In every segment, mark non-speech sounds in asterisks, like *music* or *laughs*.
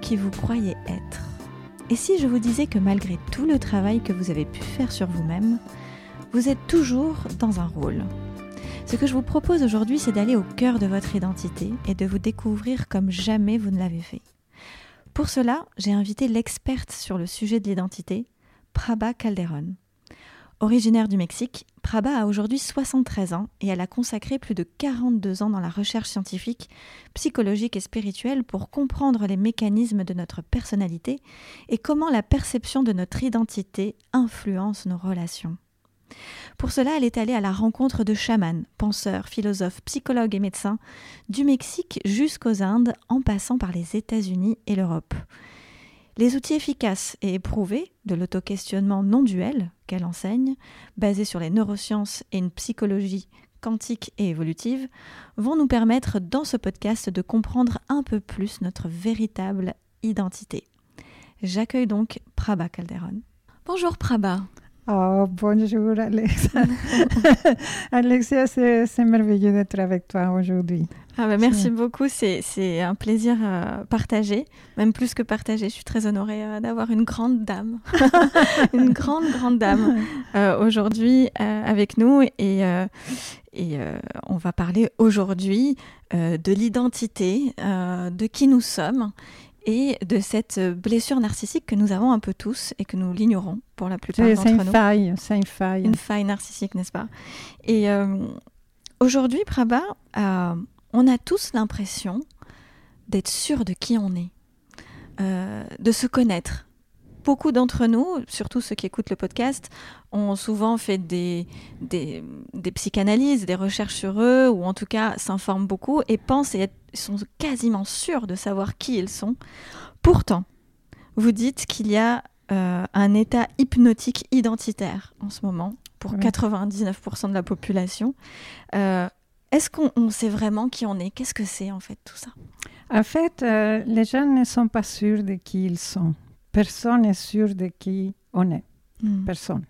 qui vous croyez être Et si je vous disais que malgré tout le travail que vous avez pu faire sur vous-même, vous êtes toujours dans un rôle Ce que je vous propose aujourd'hui, c'est d'aller au cœur de votre identité et de vous découvrir comme jamais vous ne l'avez fait. Pour cela, j'ai invité l'experte sur le sujet de l'identité, Prabha Calderon. Originaire du Mexique, Prabha a aujourd'hui 73 ans et elle a consacré plus de 42 ans dans la recherche scientifique, psychologique et spirituelle pour comprendre les mécanismes de notre personnalité et comment la perception de notre identité influence nos relations. Pour cela, elle est allée à la rencontre de chamans, penseurs, philosophes, psychologues et médecins, du Mexique jusqu'aux Indes en passant par les États-Unis et l'Europe. Les outils efficaces et éprouvés de l'auto-questionnement non duel qu'elle enseigne, basés sur les neurosciences et une psychologie quantique et évolutive, vont nous permettre dans ce podcast de comprendre un peu plus notre véritable identité. J'accueille donc Prabha Calderon. Bonjour Prabha. Oh, bonjour *laughs* Alexia. Alexia, c'est merveilleux d'être avec toi aujourd'hui. Ah bah merci beaucoup, c'est un plaisir euh, partagé, même plus que partagé. Je suis très honorée euh, d'avoir une grande dame, *laughs* une grande, grande dame *laughs* euh, aujourd'hui avec nous. Et, et on va parler aujourd'hui de l'identité, de qui nous sommes et de cette blessure narcissique que nous avons un peu tous et que nous l'ignorons pour la plupart d'entre nous. C'est une faille, c'est une faille. Une faille narcissique, n'est-ce pas? Et aujourd'hui, Prabha, on a tous l'impression d'être sûr de qui on est, euh, de se connaître. Beaucoup d'entre nous, surtout ceux qui écoutent le podcast, ont souvent fait des, des, psychanalyses, des recherches sur eux, ou en tout cas s'informent beaucoup et pensent et sont quasiment sûrs de savoir qui ils sont. Pourtant, vous dites qu'il y a euh, un état hypnotique identitaire en ce moment pour 99% de la population. Euh, est-ce qu'on sait vraiment qui on est? Qu'est-ce que c'est en fait tout ça? En fait, euh, les gens ne sont pas sûrs de qui ils sont. Personne n'est sûr de qui on est. Hmm. Personne.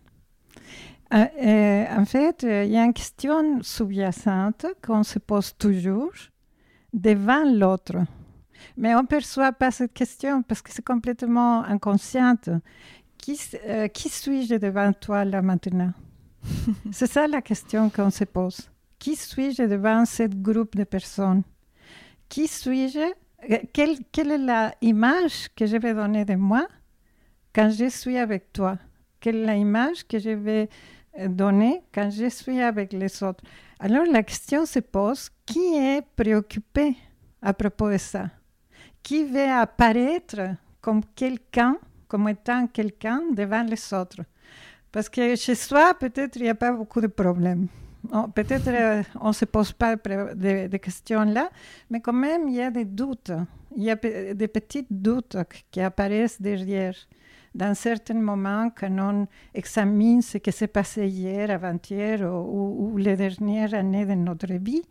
Euh, en fait, il y a une question sous-jacente qu'on se pose toujours devant l'autre. Mais on ne perçoit pas cette question parce que c'est complètement inconsciente. Qui, euh, qui suis-je devant toi là maintenant? *laughs* C'est ça la question qu'on se pose. Qui suis-je devant ce groupe de personnes? Qui suis-je euh, quelle, quelle, est l'image que je vais donner de moi quand je suis avec toi? Quelle est l'image que je vais euh, donner quand je suis avec les autres? Alors la question se pose, qui est préoccupé à propos de ça? Qui veut apparaître comme quelqu'un, comme étant quelqu'un devant les autres? Parce que chez soi, peut-être, il n'y a pas beaucoup de problèmes. Peut-être euh, on ne se pose pas de, questions là, mais quand même, il y a des doutes. Il y a des petits doutes qui apparaissent derrière. Dans certains moments, quand on examine ce qui s'est passé hier, avant-hier ou, les dernières années de notre vie,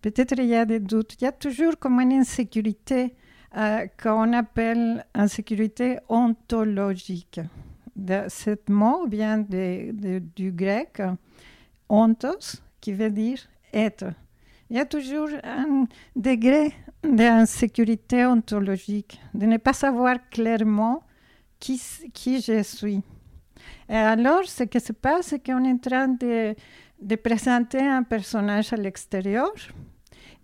peut-être il y a des doutes. Il y a toujours comme une insécurité euh, qu'on appelle insécurité ontologique. De, mot vient du grec ontos, qui veut dire être. Il y a toujours un degré d'insécurité ontologique, de ne pas savoir clairement qui, qui je suis. Et alors, ce qui se passe, c'est qu'on est en train de, de présenter un personnage à l'extérieur,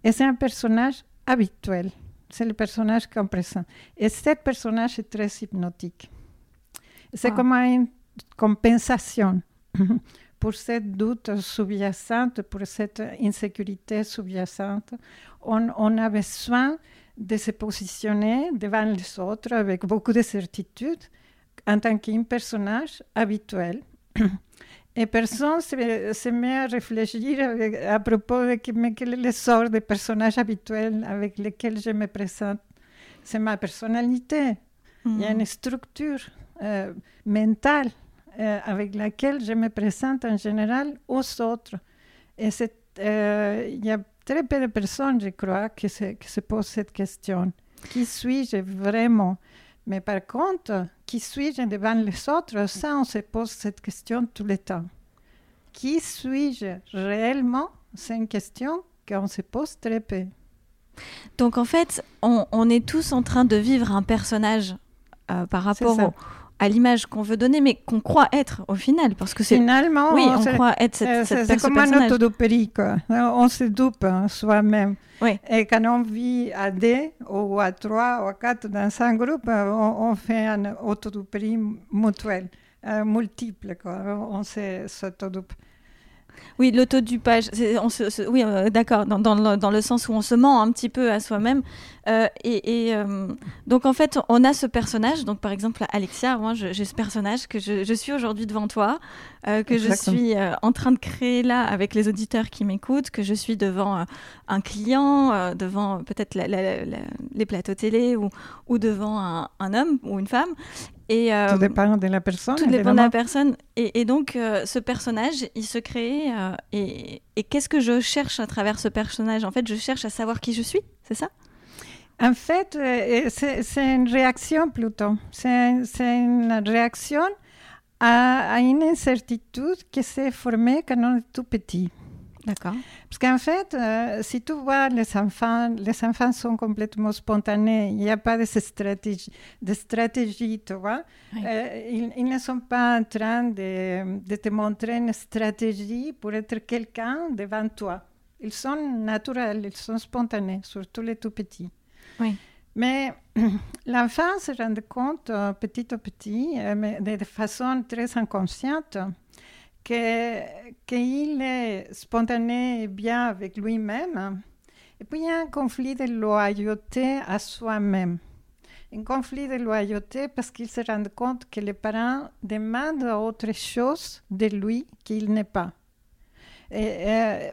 et c'est un personnage habituel. C'est le personnage qu'on présente. Et ce personnage est très hypnotique. C'est ah. comme une compensation pour cette doute sous-jacente, pour cette insécurité sous-jacente, on, on, a besoin de se positionner devant les autres avec beaucoup de certitude en tant qu'un personnage habituel. Et personne se, se, met à réfléchir à propos de que, mais quel est le sort des personnages habituels avec lesquels je me présente? C'est ma personnalité. Il y a mm. une structure euh, mentale euh, avec laquelle je me présente en général aux autres. Et euh, il y a très peu de personnes, je crois, qui se, qui se posent cette question. Qui suis-je vraiment? Mais par contre, qui suis-je devant les autres Ça, on se pose cette question tout le temps? Qui suis-je réellement? C'est une question qu'on se pose très peu. Donc en fait, on, est tous en train de vivre un personnage euh, par rapport à l'image qu'on veut donner, mais qu'on croit être au final, parce que c'est finalement, oui, on croit être cette, cette C'est comme un autodopérie, quoi. On se doupe hein, soi-même. Oui. Et quand on vit à deux ou à trois ou à quatre dans un groupe, on, fait un autodopérie mutuel, euh, multiple, quoi. On s'autodoupe. Oui, l'autodupage, oui, euh, d'accord, dans, dans, le, sens où on se ment un petit peu à soi-même. Euh, et, euh, donc, en fait, on a ce personnage. Donc, par exemple, Alexia, moi, j'ai ce personnage que je, suis aujourd'hui devant toi, que je suis en train de créer là avec les auditeurs qui m'écoutent, que je suis devant un client, devant peut-être les plateaux télé ou, ou devant un, un, homme ou une femme. Et, euh, tout dépend de la personne. Tout dépend de la personne. Et, donc, euh, ce personnage, il se crée. Euh, et, qu'est-ce que je cherche à travers ce personnage? En fait, je cherche à savoir qui je suis, c'est ça? En fait, c'est une réaction plutôt. C'est une réaction à, à, une incertitude qui s'est formée quand on est tout petit. D'accord. Parce qu'en fait, euh, si tu vois les enfants, les enfants sont complètement spontanés. Il n'y a pas de stratégie, de stratégie tu vois. Euh, ils, ne sont pas en train de, de, te montrer une stratégie pour être quelqu'un devant toi. Ils sont naturels, ils sont spontanés, surtout les tout petits. Oui. Mais *clears throat* l'enfant se rend compte euh, petit à petit, mais de façon très inconsciente, qu'il est spontané et bien avec lui-même. Et puis il y a un conflit de loyauté à soi-même. Un conflit de loyauté parce qu'il se rend compte que les parents demandent autre chose de lui qu'il n'est pas. Et,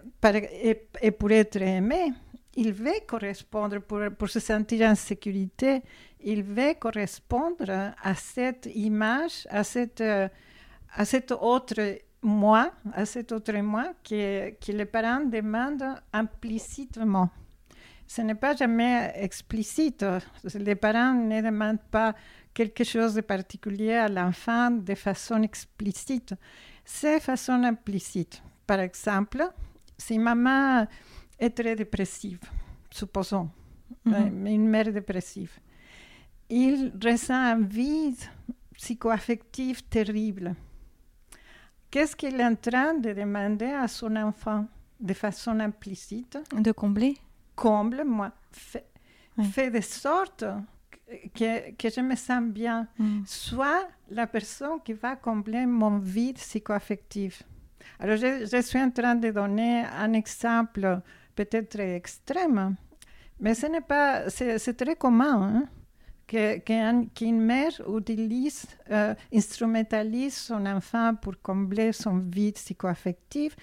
et, pour être aimé, il veut correspondre, pour, se sentir en sécurité, il veut correspondre à cette image, à cette, à cette autre moi, à cet autre moi, que, que les parents demandent implicitement. Ce n'est pas jamais explicite. Les parents ne demandent pas quelque chose de particulier à l'enfant de façon explicite. C'est façon implicite. Par exemple, si maman est très dépressive, supposons, mm-hmm. une mère dépressive, il ressent un vide psychoaffectif terrible Qu'est-ce qu'il est en train de demander à son enfant de façon implicite? De combler? Comble-moi. Fais, de sorte que, que, je me sens bien. Mm. Soit la personne qui va combler mon vide psychoaffectif. Alors, je, je, suis en train de donner un exemple peut-être extrême, mais ce n'est pas, c'est très commun. Hein? Qu'une mère utilise, euh, instrumentalise son enfant pour combler son vide psychoaffectif,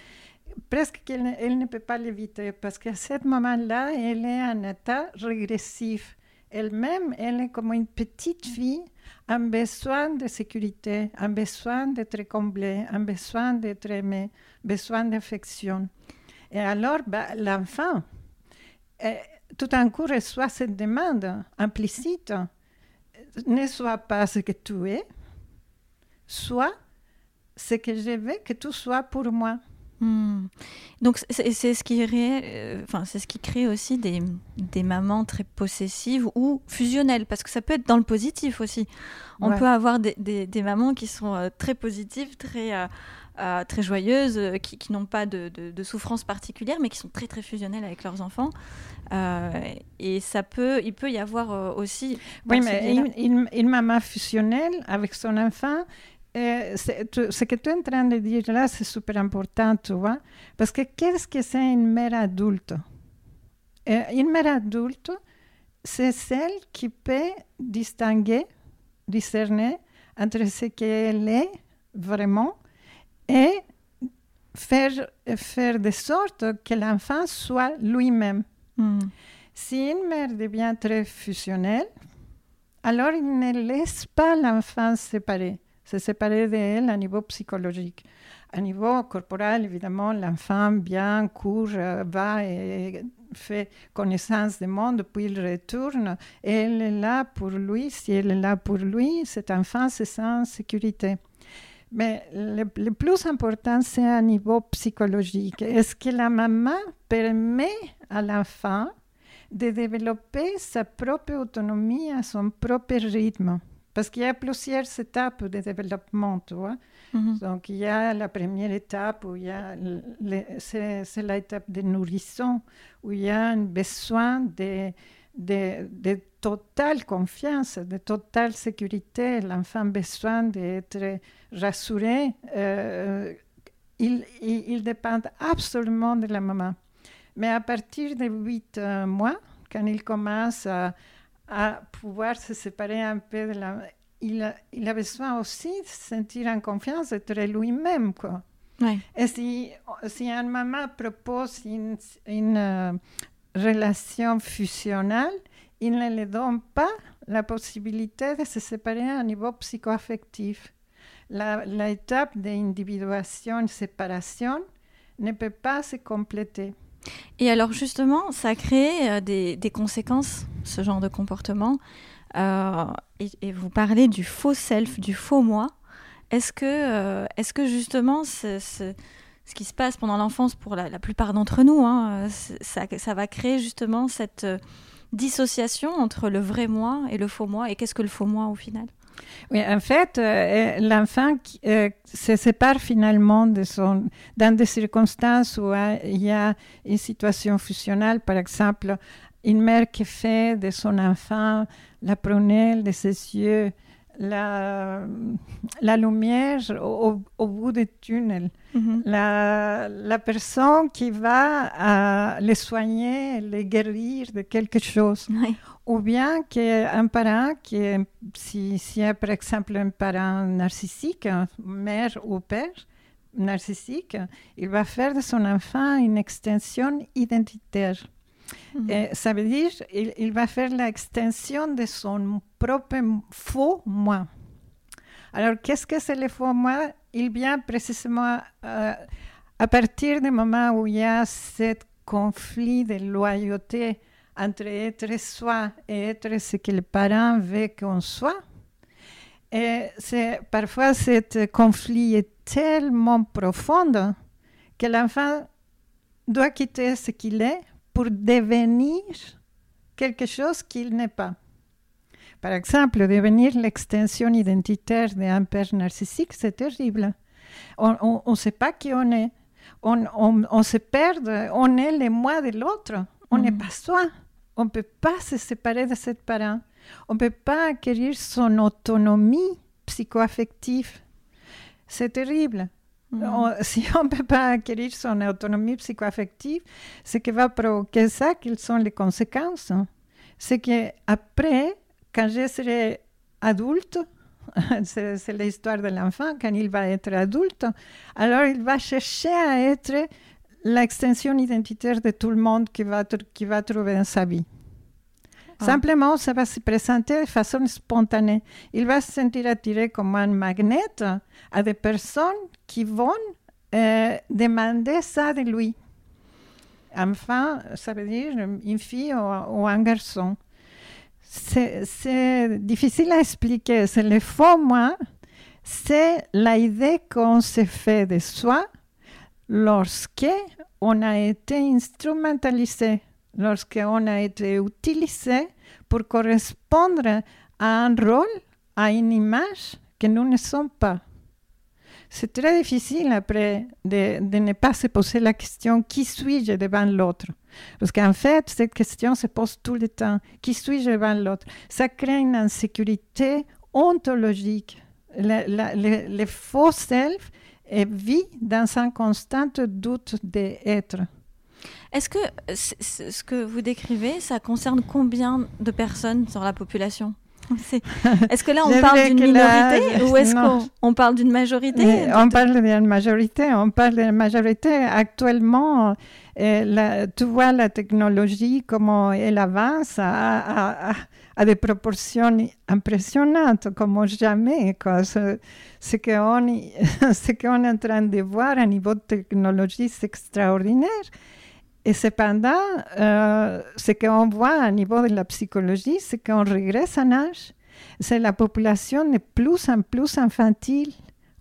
presque qu'elle elle ne peut pas l'éviter parce qu'à ce moment-là, elle est en état régressif. Elle-même, elle est comme une petite fille, un besoin de sécurité, un besoin d'être comblée, un besoin d'être aimée, besoin d'affection. Et alors, bah, l'enfant, eh, tout d'un coup reçoit cette demande implicite ne sois pas ce que tu es, sois ce que je veux que tu sois pour moi. Hmm. Donc c'est ce qui euh, enfin c'est ce qui crée aussi des, des, mamans très possessives ou fusionnelles parce que ça peut être dans le positif aussi. On peut avoir des, des, mamans qui sont euh, très positives, très euh, euh, très joyeuses, euh, qui, n'ont pas de, de, souffrance particulière, mais qui sont très très fusionnelles avec leurs enfants. Euh, et ça peut, il peut y avoir aussi. Oui, mais une, maman fusionnelle avec son enfant, ce que tu es en train de dire là, c'est super important, tu vois. Parce que qu'est-ce que c'est une mère adulte? Une mère adulte, c'est celle qui peut distinguer, discerner entre ce qu'elle est vraiment et faire, faire de sorte que l'enfant soit lui-même. Hmm. Si une mère devient très fusionnelle, alors il ne laisse pas l'enfant séparer, se séparer d'elle à niveau psychologique. À niveau corporel, évidemment, l'enfant bien court, euh, va et fait connaissance du monde, puis il retourne. Et elle est là pour lui. Si elle est là pour lui, cet enfant se sent en sécurité. Mais le, plus important, c'est à niveau psychologique. Est-ce que la maman permet à l'enfant de développer sa propre autonomie à son propre rythme? Parce qu'il y a plusieurs étapes de développement, tu vois. Mhm. Donc, il y a la première étape où il y a, c'est, l'étape de nourrisson, où il y a un besoin de, de, de totale confiance, de totale sécurité. L'enfant a besoin d'être rassuré. Euh, il, il, dépend absolument de la maman. Mais à partir de 8 euh, mois, quand il commence à, à pouvoir se séparer un peu de la... Il, il a besoin aussi de se sentir en confiance, d'être lui-même, quoi. Et si, si une maman propose une, une euh, relation fusionnelle, il ne lui donne pas la possibilité de se séparer à un niveau psychoaffectif. L'étape d'individuation, séparation ne peut pas se compléter. Et alors justement, ça crée euh, des, des, conséquences, ce genre de comportement. Euh, et, vous parlez du faux self, du faux moi. Est-ce que, euh, est que justement, ce qui se passe pendant l'enfance pour la, plupart d'entre nous, hein, ça, va créer justement cette dissociation entre le vrai moi et le faux moi. Et qu'est-ce que le faux moi au final? Oui, en fait, euh, l'enfant euh, se sépare finalement de son, dans des circonstances où euh, il y a une situation fusionnelle, par exemple, une mère qui fait de son enfant la prunelle de ses yeux, la, la lumière au, bout du tunnel, mm-hmm. la, la, personne qui va les soigner, les guérir de quelque chose. Ou bien qu'un parent, qui si, si y a par exemple un parent narcissique, mère ou père narcissique, il va faire de son enfant une extension identitaire. Ça veut dire il va faire l'extension de son propre faux moi. Alors, qu'est-ce que c'est le faux moi Il vient précisément à partir du moment où il y a ce conflit de loyauté entre être soi et être ce que les parents veulent qu'on soit. Et parfois, ce conflit est tellement profond que l'enfant doit quitter ce qu'il est pour devenir quelque chose qu'il n'est pas. Par exemple, devenir l'extension identitaire d'un père narcissique, c'est terrible. On ne sait pas qui on est. On, on, se perd, on est le moi de l'autre. On n'est mm. pas soi. On ne peut pas se séparer de ses parents. On ne peut pas acquérir son autonomie psychoaffective. C'est terrible. Mm. *laughs* si on ne peut pas acquérir son autonomie psychoaffective, ce qui va provoquer ça, quelles sont les conséquences C'est qu'après, quand je serai adulte, *laughs* c'est l'histoire de l'enfant, quand il va être adulte, alors il va chercher à être l'extension identitaire de tout le monde qu'il va, qui va trouver dans sa vie. Ah. Simplement, ça va se présenter de façon spontanée. Il va se sentir attiré comme un magnet à des personnes qui vont euh, demander ça de lui. Enfin, ça veut dire une fille ou, un garçon. C'est difficile à expliquer. C'est le faux moi. C'est l'idée qu'on se fait de soi lorsque on a été instrumentalisé, lorsqu'on a été utilisé pour correspondre à un rôle, à une image que nous ne sommes pas. C'est très difficile après de, ne pas se poser la question qui suis-je devant l'autre? Parce qu'en fait, cette question se pose tout le temps. Qui suis-je devant l'autre? Ça crée une insécurité ontologique. Le, faux self vit dans un constant doute d'être. Est-ce que ce que vous décrivez, ça concerne combien de personnes sur la population? Est-ce que là, on *laughs* parle d'une minorité ou est-ce qu'on parle d'une majorité? On parle d'une majorité. On parle d'une majorité. Actuellement, euh, tu vois la technologie, comment elle avance à, des proportions impressionnantes, comme jamais. Ce, ce qu'on *laughs* est en train de voir à niveau de technologie, c'est extraordinaire. Et cependant, euh, ce qu'on voit à niveau de la psychologie, c'est qu'on regresse en âge. C'est la population est plus en plus infantile.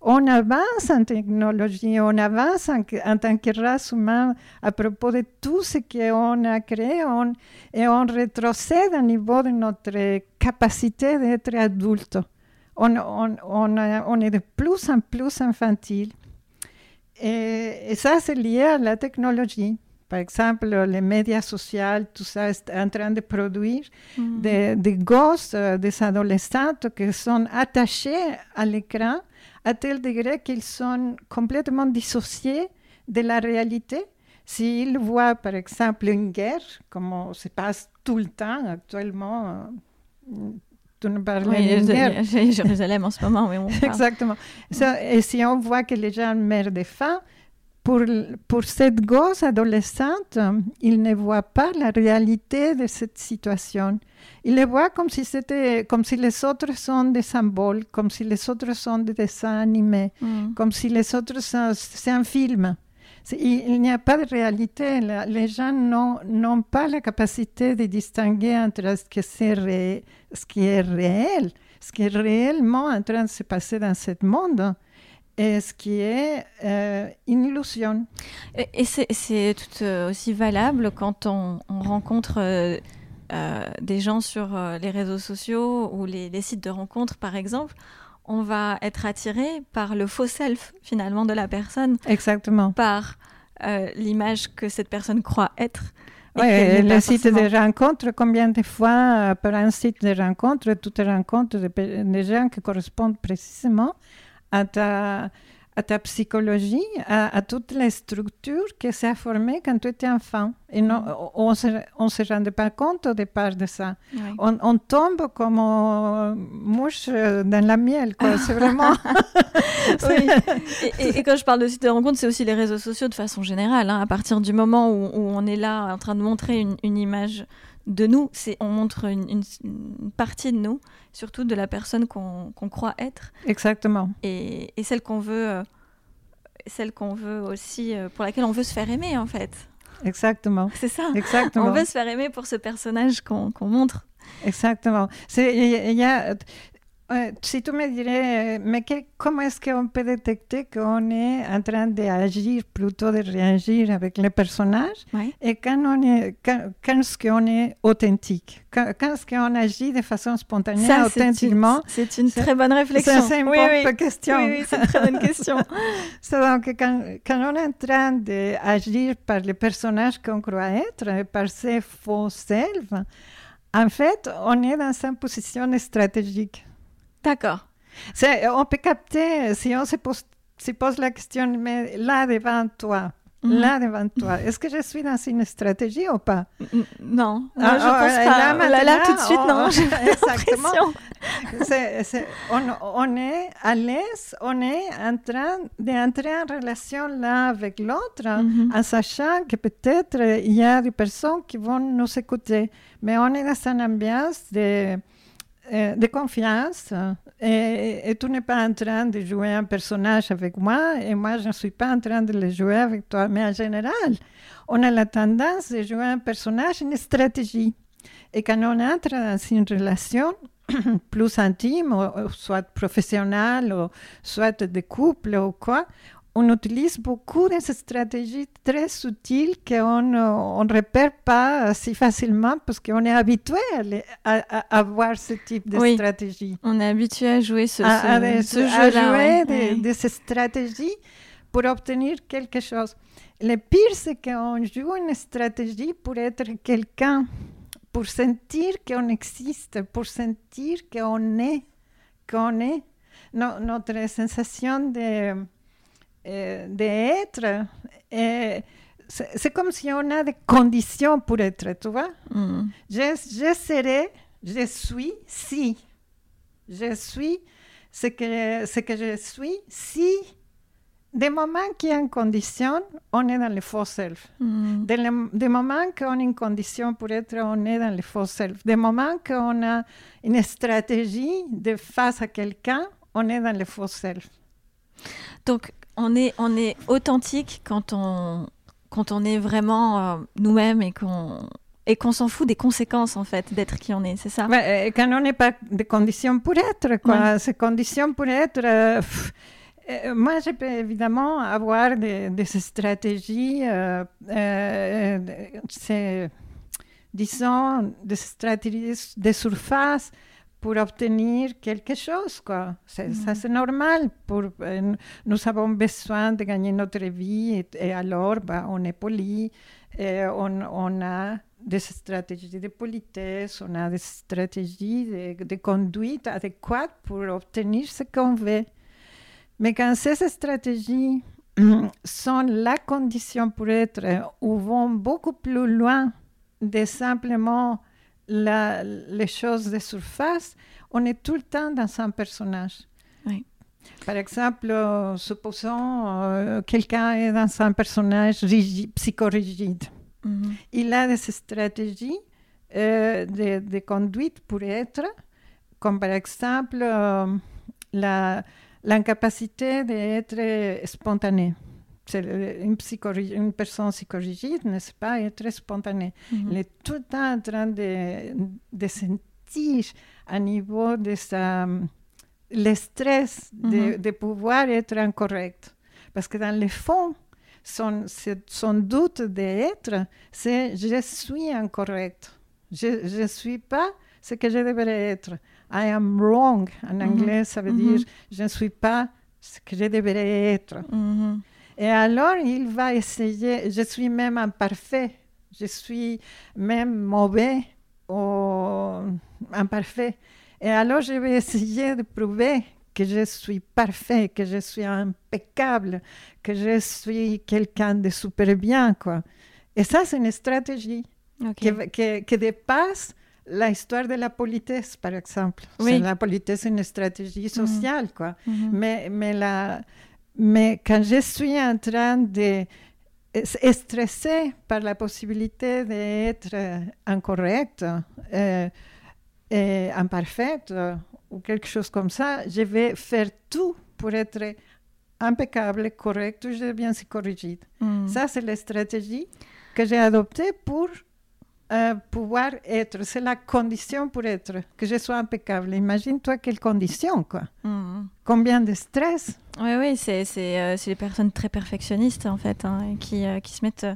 on avance en technologie, on avance en, tant que race humaine à propos de tout ce qu'on a créé et on rétrocède au niveau de notre capacité d'être adulte. On, on, est de plus en plus infantile. Et, ça, c'est lié à la technologie. Par exemple, les médias sociaux, tout ça est en train de produire mm. des, des, gosses, euh, des adolescents qui sont attachés à l'écran à tel degré qu'ils sont complètement dissociés de la réalité. S'ils voient, par exemple, une guerre, comme se passe tout le temps actuellement, euh, tu nous parlais d'une guerre. Jérusalem en ce moment, oui. Exactement. et si on voit que les gens meurent de faim, pour, pour cette gosse adolescente, il ne voit pas la réalité de cette situation. Il le voit comme si, c'était, comme si les autres sont des symboles, comme si les autres sont des dessins animés, mm. comme si les autres sont, c'est un film. il, n'y a pas de réalité. les gens n'ont pas la capacité de distinguer entre ce, que c'est ce qui est réel, ce qui est réellement en train de se passer dans ce monde et ce qui est euh, une illusion. Et, c'est tout euh, aussi valable quand on, rencontre euh, des gens sur les réseaux sociaux ou les, sites de rencontres, par exemple. On va être attiré par le faux self, finalement, de la personne. Exactement. Par l'image que cette personne croit être. Oui, le site de rencontres, combien de fois, par un site de rencontres, toutes les rencontres des gens qui correspondent précisément à ta, à ta psychologie, à, toutes les structures que ça a formées quand tu étais enfant. Et non, mm. on ne se, rendait pas compte au départ de ça. On, tombe comme mouche dans la miel. *laughs* C'est vraiment... *laughs* oui. et, quand je parle de site de rencontre, c'est aussi les réseaux sociaux de façon générale. Hein. À partir du moment où, on est là en train de montrer une, une image de nous, c'est on montre une, partie de nous, surtout de la personne qu'on croit être. Exactement. Et, celle qu'on veut, euh, celle qu'on veut aussi, euh, pour laquelle on veut se faire aimer en fait. Exactement. *laughs* C'est ça. Exactement. On veut se faire aimer pour ce personnage qu'on montre. Exactement. Il y a si tu me dirais, mais comment est-ce qu'on peut détecter qu'on est en train d'agir plutôt de réagir avec les personnages et quand, on est, quand, est-ce qu'on est authentique? Quand, est-ce qu'on agit de façon spontanée, authentiquement? C'est une, très bonne réflexion. C'est une bonne question. Oui, c'est une très bonne question. *laughs* donc, quand, quand, on est en train d'agir par les personnages qu'on croit être, par ses faux selves, en fait, on est dans une position stratégique. D'accord. On peut capter, si on se pose, se pose la question, mais là devant toi, mhm. Là devant toi, est-ce que je suis dans une stratégie ou pas? Non, ah, je pense pas. Là, là, tout de suite, non. exactement. on, est à l'aise, on est en train d'entrer en relation l'un avec l'autre, mhm. en sachant que peut-être il y a des personnes qui vont nous écouter, mais on est dans une ambiance de euh, de confiance et, tu n'es pas en train de jouer un personnage avec moi et moi je ne suis pas en train de le jouer avec toi. Mais en général, on a la tendance de jouer un personnage, une stratégie. Et quand on entre dans une relation *clears throat* plus intime, soit professionnelle, ou soit de couple ou quoi, on utilise beaucoup de ces stratégies très subtiles qu'on ne repère pas si facilement parce qu'on est habitué à, avoir ce type de stratégie. On est habitué à jouer ce, jeu-là. jouer de, ces stratégies pour obtenir quelque chose. Le pire, c'est qu'on joue une stratégie pour être quelqu'un, pour sentir qu'on existe, pour sentir qu'on est, qu'on est. notre sensation de euh, d'être. c'est comme si on a des conditions pour être, tu vois? Mm. Je, je, serai, je suis si. Je suis ce que, ce que je suis si. Des moments a une condition, on est dans le faux self. Mm. Des, des, moments qu'on a une condition pour être, on est dans le faux self. Des moments qu'on a une stratégie de face à quelqu'un, on est dans le faux self. Donc, on est, on est authentique quand on, quand on est vraiment euh, nous-mêmes et qu'on et qu'on s'en fout des conséquences en fait d'être qui on est, c'est ça? Euh, Quand on n'est pas des conditions pour être, quoi. Ces conditions pour être, euh, euh, moi, je peux évidemment avoir des, stratégies, euh, euh, disons, des stratégies de surface pour obtenir quelque chose. Quoi. Ça, mm. c'est normal. Pour, nous avons besoin de gagner notre vie et, alors bah, on est poli, et on, a des stratégies de politesse, on a des stratégies de, de conduite adéquates pour obtenir ce qu'on veut. Mais quand ces stratégies *clears throat* sont la condition pour être ou vont beaucoup plus loin de simplement les choses de surface, on est tout le temps dans un personnage. Par exemple, euh, supposons euh, quelqu'un est dans un personnage psychorigide. Mm-hmm. Il a des stratégies euh, de, conduite pour être, comme par exemple la, l'incapacité d'être spontané. Une, une, personne psychorigide ne sait pas être spontanée. Mm Elle est tout le temps en train de, de sentir à niveau de sa, le stress de, de, pouvoir être incorrect. Parce que dans le fond, son, son doute d'être, c'est je suis incorrect. Je ne suis pas ce que je devrais être. I am wrong. En mm-hmm. anglais, ça veut dire je ne suis pas ce que je devrais être. Et alors, il va essayer, je suis même imparfait, je suis même mauvais ou imparfait. Et alors, je vais essayer de prouver que je suis parfait, que je suis impeccable, que je suis quelqu'un de super bien. Quoi. Et ça, c'est une stratégie qui, qui, dépasse l'histoire de la politesse, par exemple. La politesse est une stratégie mhm. sociale, quoi. Mhm. mais, mais, la, mais quand je suis en train de stresser par la possibilité d'être incorrecte euh, et imparfaite ou quelque chose comme ça, je vais faire tout pour être impeccable, correct, ou je bien si corrigée. Mhm. Ça, c'est la stratégie que j'ai adoptée pour pouvoir être. C'est la condition pour être, que je sois impeccable. Imagine-toi quelle condition, quoi. Mm. Combien de stress. Oui, oui, c'est euh, les personnes très perfectionnistes, en fait, hein, qui, euh, qui se mettent... Euh,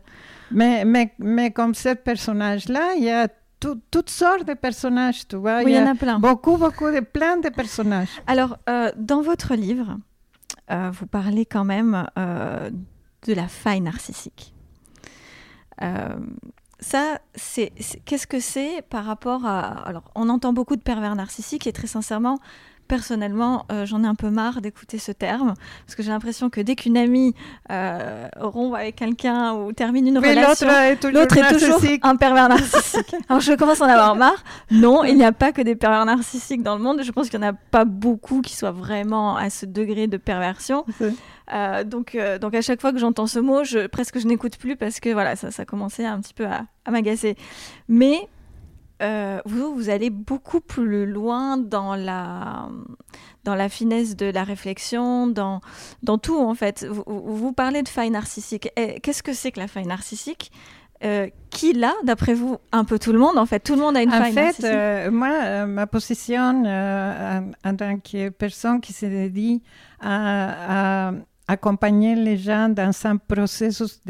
mais, mais, mais comme ce personnage-là, il y a toutes sortes de personnages, tu vois. Oui, il y, en a plein. Beaucoup, beaucoup de plein de personnages. Alors, dans votre livre, vous parlez quand même de la faille narcissique ça, c'est qu'est-ce que c'est par rapport à... Alors, on entend beaucoup de pervers narcissiques et très sincèrement, personnellement, euh, j'en ai un peu marre d'écouter ce terme parce que j'ai l'impression que dès qu'une amie euh, rompt avec quelqu'un ou termine une relation, l'autre est, toujours un pervers narcissique. *laughs* Alors je commence à en avoir marre. Non, il n'y a pas que des pervers narcissiques dans le monde. Je pense qu'il n'y en a pas beaucoup qui soient vraiment à ce degré de perversion. Euh, donc, euh, donc à chaque fois que j'entends ce mot, je, presque je n'écoute plus parce que voilà, ça, ça commençait un petit peu à, m'agacer. Mais euh, vous, vous allez beaucoup plus loin dans la, dans la finesse de la réflexion, dans, dans tout en fait. Vous, vous parlez de faille narcissique. Qu'est-ce que c'est que la faille narcissique? Qui l'a, d'après vous, un peu tout le monde En fait, tout le monde a une faille narcissique. En fait, moi, ma position en, tant que personne qui se dédie à, à accompagner les gens dans un processus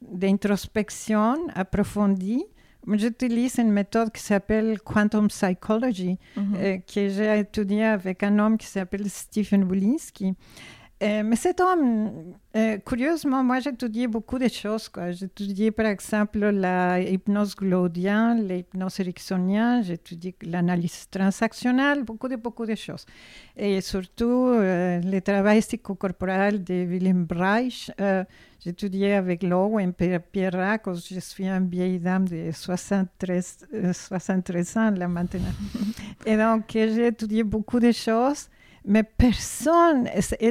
d'introspection approfondie. J'utilise une méthode qui s'appelle Quantum Psychology, mm-hmm. euh, que j'ai étudiée avec un homme qui s'appelle Stephen Wolinski. Euh, mais cet homme, euh, curieusement, moi étudié beaucoup de choses. Étudié par exemple la hypnose glaudienne, l'hypnose ericksonienne, étudié l'analyse transactionnelle, beaucoup de, beaucoup de choses. Et surtout euh, le travail psychocorporal de Willem Reich. j'ai étudié avec Lowen, Pierre Racos, je suis une vieille dame de 73, 73 ans là maintenant. *laughs* Et donc j'ai étudié beaucoup de choses. Mais personne,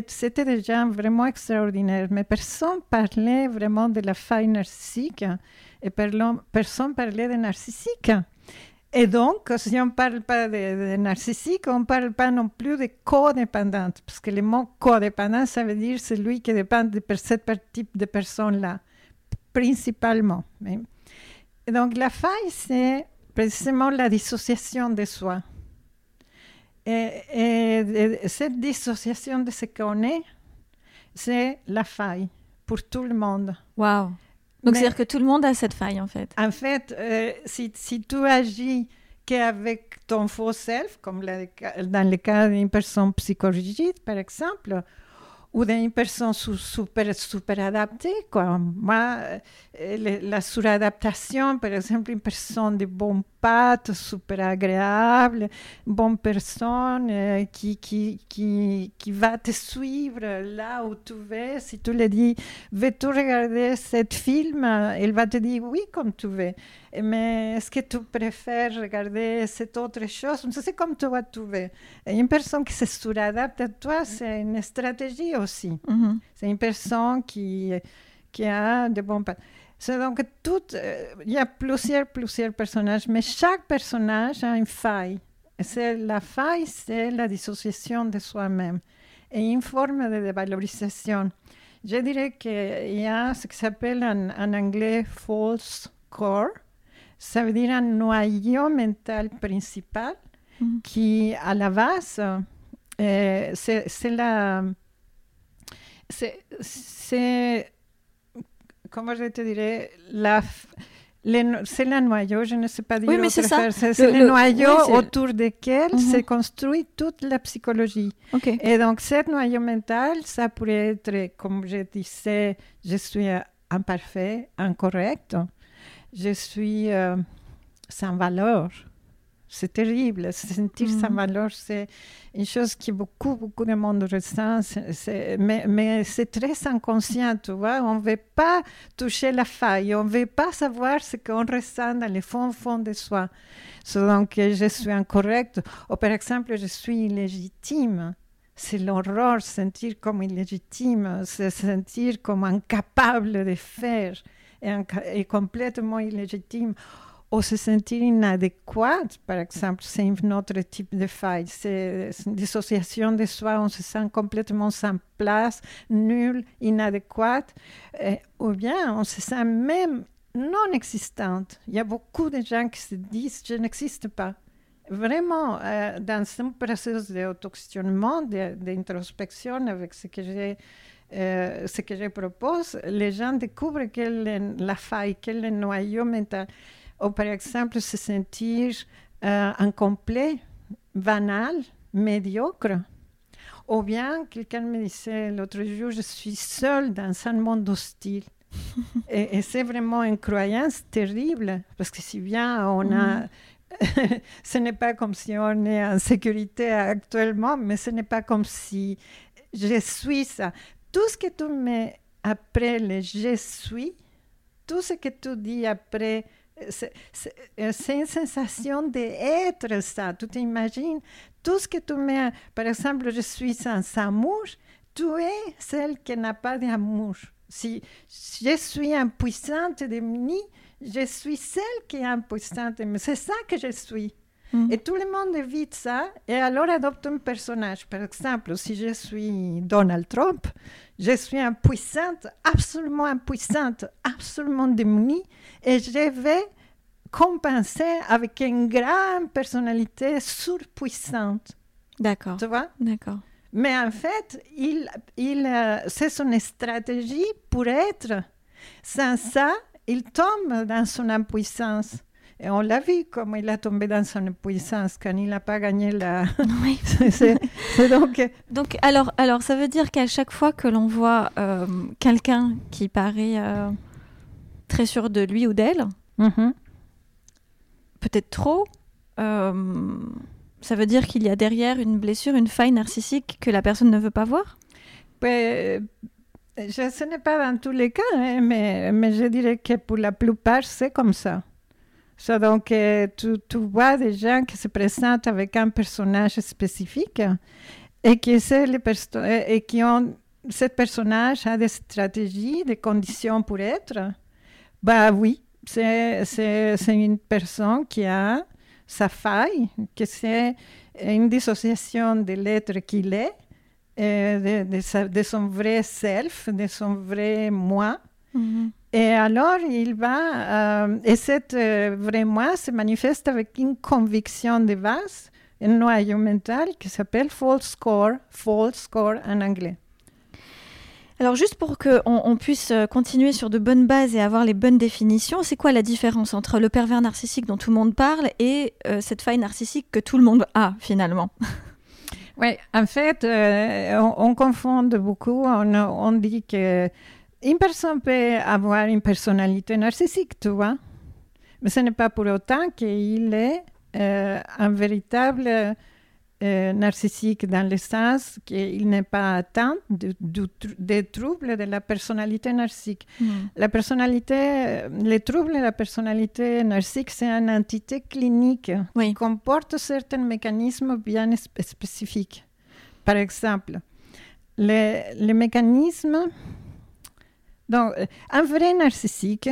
c'était déjà vraiment extraordinaire, mais personne parlait vraiment de la faille narcissique et personne parlait de narcissique. Et donc, si on ne parle pas de, narcissique, on ne parle pas non plus de codépendante, parce que le mot codépendant, ça veut dire celui qui dépend de cette type de personne-là, principalement. Et donc, la faille, c'est précisément la dissociation de soi. Et, cette dissociation de ce qu'on est c'est la faille pour tout le monde. Waouh! Donc, c'est-à-dire que tout le monde a cette faille, en fait. En fait, euh, si, si, tu agis qu'avec ton faux self, comme dans le cas d'une personne psychorigide, par exemple, ou d'une personne super, super adaptée. Quoi. Moi, euh, la suradaptation, par exemple, une personne de bonne pattes, super agréable, bonne personne euh, qui, qui, qui, qui, va te suivre là où tu veux. Si tu lui dis, veux-tu regarder ce film Elle va te dire oui, comme tu veux. Mais est-ce que tu préfères regarder cette autre chose? C'est comme tu vas trouver. Une personne qui se suradapte à toi, c'est une stratégie aussi. Mm-hmm. C'est une personne qui, qui a de bons pattes donc tout, euh, il y a plusieurs, plusieurs personnages, mais chaque personnage a une faille. Et la faille, c'est la dissociation de soi-même et une forme de dévalorisation. Je dirais qu'il y a ce qui s'appelle en, en, anglais false core. Ça veut dire un noyau mental principal mm. qui, à la base, euh, c'est la. C'est comment je te dirais, la, c'est le noyau, je ne sais pas dire oui, mais c'est ça. C'est le, le, noyau autour duquel se mhm. construit toute la psychologie. Et donc, ce noyau mental, ça pourrait être, comme je disais, je suis imparfait, incorrect, je suis euh, sans valeur. C'est terrible. Se sentir sans mm. valeur, c'est une chose qui beaucoup, beaucoup de monde ressent. mais, mais c'est très inconscient, tu vois. On ne veut pas toucher la faille. On ne veut pas savoir ce qu'on ressent dans le fond, fond de soi. donc, je suis incorrecte. Ou par exemple, je suis illégitime. C'est l'horreur, sentir comme illégitime, se sentir comme incapable de faire et, et complètement illégitime ou se sentir inadéquat, par exemple, c'est un autre type de faille. C'est une dissociation de soi, on se sent complètement sans place, nul, inadéquat, euh, ou bien on se sent même non existante. Il y a beaucoup de gens qui se disent je n'existe pas. Vraiment, euh, dans un processus d'auto-questionnement, d'introspection avec ce que j'ai euh, ce que je propose, les gens découvrent quelle est la faille, quel est le noyau mental ou par exemple se sentir euh, incomplet, banal, médiocre. Ou bien quelqu'un me disait l'autre jour, je suis seule dans un monde hostile. *laughs* et, c'est vraiment une croyance terrible, parce que si bien on a... *laughs* ce n'est pas comme si on est en sécurité actuellement, mais ce n'est pas comme si je suis ça. Tout ce que tu mets après le je suis, tout ce que tu dis après c'est une sensation d'être ça. Tu t'imagines tout ce que tu mets, par exemple, je suis sans amour, tu es celle qui n'a pas d'amour. Si, je suis impuissante, démunie, je suis celle qui est impuissante, mais c'est ça que je suis. Mm. Et tout le monde évite ça et alors adopte un personnage. Par exemple, si je suis Donald Trump, je suis impuissante, absolument impuissante, absolument démunie et je vais compenser avec une grande personnalité surpuissante. D'accord. Tu vois? D'accord. Mais en fait, il, il, euh, c'est son stratégie pour être. Sans ça, il tombe dans son impuissance. Et on l'a vu comment il a tombé dans son impuissance quand il n'a pas gagné la. *laughs* Oui. *laughs* donc. Donc, alors, alors, ça veut dire qu'à chaque fois que l'on voit euh, quelqu'un qui paraît euh, très sûr de lui ou d'elle, mm-hmm peut-être trop, euh, ça veut dire qu'il y a derrière une blessure, une faille narcissique que la personne ne veut pas voir? Ben, je, Ce n'est pas dans tous les cas, hein, mais, mais, je dirais que pour la plupart, c'est comme ça. So, donc, euh, tu, vois des gens qui se présentent avec un personnage spécifique et qui, les et qui ont, ce personnage a des stratégies, des conditions pour être. Bah oui, c'est une personne qui a sa faille, que c'est une dissociation de l'être qu'il est, de, de, de, son vrai self, de son vrai moi. Mm-hmm. Et alors, il va, euh, et cet euh, vrai moi se manifeste avec une conviction de base, un noyau mental qui s'appelle false score, false score en anglais. Alors juste pour qu'on on puisse euh, continuer sur de bonnes bases et avoir les bonnes définitions, c'est quoi la différence entre le pervers narcissique dont tout le monde parle et euh, cette faille narcissique que tout le monde a finalement? *laughs* Oui, en fait, euh, on, confond beaucoup. On, on dit que une personne peut avoir une personnalité narcissique, tu vois, mais ce n'est pas pour autant qu'il est un véritable euh, narcissique dans le sens qu'il n'est pas atteint des troubles de la personnalité narcissique. Mm. La personnalité, les troubles de la personnalité narcissique, c'est une entité clinique qui comporte certains mécanismes bien spécifiques. Par exemple, les, les mécanismes. Donc, un vrai narcissique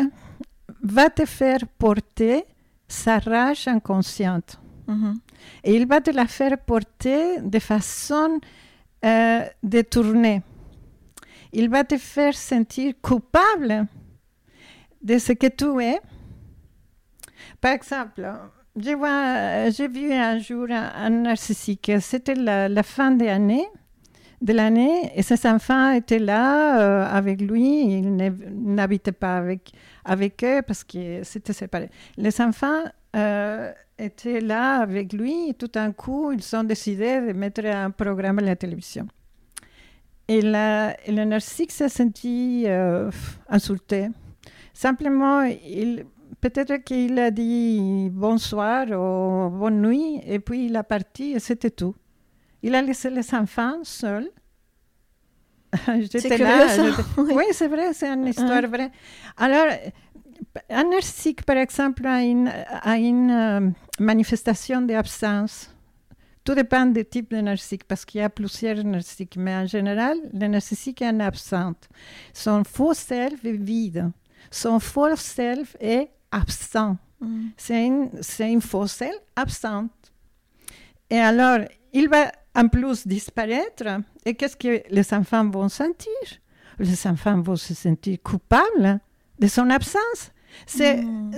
va te faire porter sa rage inconsciente. Mm-hmm. Et il va te la faire porter de façon euh, détournée. Il va te faire sentir coupable de ce que tu es. Par exemple, j'ai vu un jour un, narcissique, c'était la, fin de l'année, de l'année, et ses enfants étaient là euh, avec lui, il n'habitait pas avec, avec eux parce que c'était séparé. Les enfants euh, étaient là avec lui et tout d'un coup, ils ont décidé de mettre un programme à la télévision. Et, la, le narcissique s'est senti euh, insulté. Simplement, il, peut-être qu'il a dit bonsoir ou bonne nuit et puis il a parti et c'était tout. Il a laissé les enfants seuls. *laughs* J'étais là. *laughs* Oui, c'est vrai, c'est une histoire vraie. Alors, un narcissique, par exemple, a une, a une euh, manifestation d'absence. Tout dépend du type de narcissique, parce qu'il y a plusieurs narcissiques, mais en général, le narcissique est un absent. Son faux self est vide. Son faux self est absent. Mm. C'est une, une faux self absente. Et alors, il va en plus disparaître. Et qu'est-ce que les enfants vont sentir? Les enfants vont se sentir coupables de son absence. C'est, mm.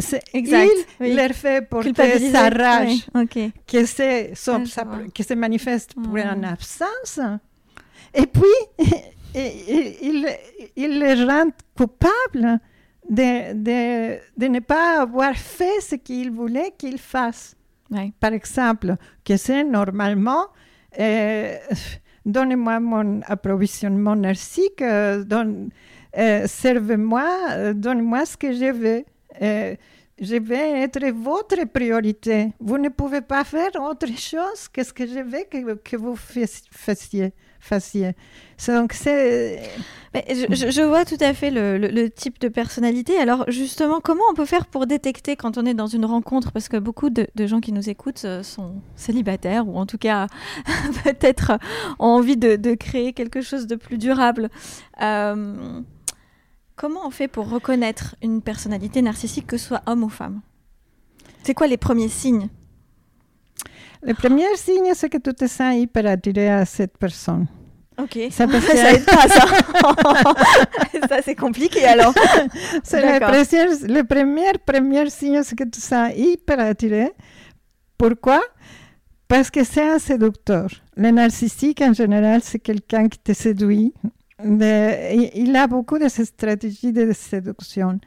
il leur fait porter sa rage qui, se, manifeste pour mm. une absence. Et puis, *laughs* il, il les rend coupables de, de, de, ne pas avoir fait ce qu'il voulait qu'ils fassent. Par exemple, que c'est normalement euh, donnez-moi mon approvisionnement narcissique, euh, servez-moi, euh, donnez-moi ce que je veux. Je vais être votre priorité. Vous ne pouvez pas faire autre chose que ce que je veux que vous fassiez. Donc, c'est... Je, je, vois tout à fait le, type de personnalité. Alors, justement, comment on peut faire pour détecter quand on est dans une rencontre? Parce que beaucoup de, gens qui nous écoutent sont célibataires ou en tout cas, *laughs* peut-être ont envie de, de, créer quelque chose de plus durable. Euh, Comment on fait pour reconnaître une personnalité narcissique, que ce soit homme ou femme? C'est quoi les premiers signes? Les premiers signes, c'est que tu te sens hyper attiré à cette personne. Ok. Ça, peut ça aide pas, ça. ça, c'est compliqué alors. c'est le premier, premier signe, c'est que tu te sens hyper attiré. Pourquoi? Parce que c'est un séducteur. Le narcissique, en général, c'est quelqu'un qui te séduit il a beaucoup de ces stratégies de séduction.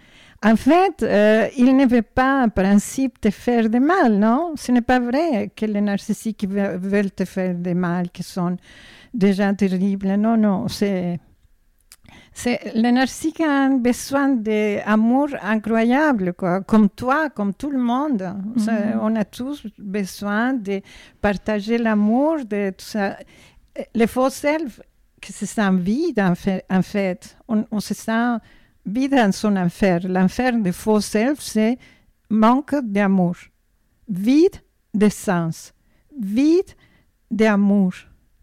En fait, euh, il ne veut pas en principe te faire de mal, non? Ce n'est pas vrai que les narcissiques veulent te faire de mal, qui sont déjà terribles. Non, non, c'est... Les narcissiques ont besoin d'amour incroyable, quoi. comme toi, comme tout le monde. Mm-hmm. On a tous besoin de partager l'amour, de tout ça. Les faux self que se sent vide en fait. En fait. On, on, se sent vide dans son enfer. L'enfer de faux self, c'est manque d'amour, vide de sens, vide d'amour.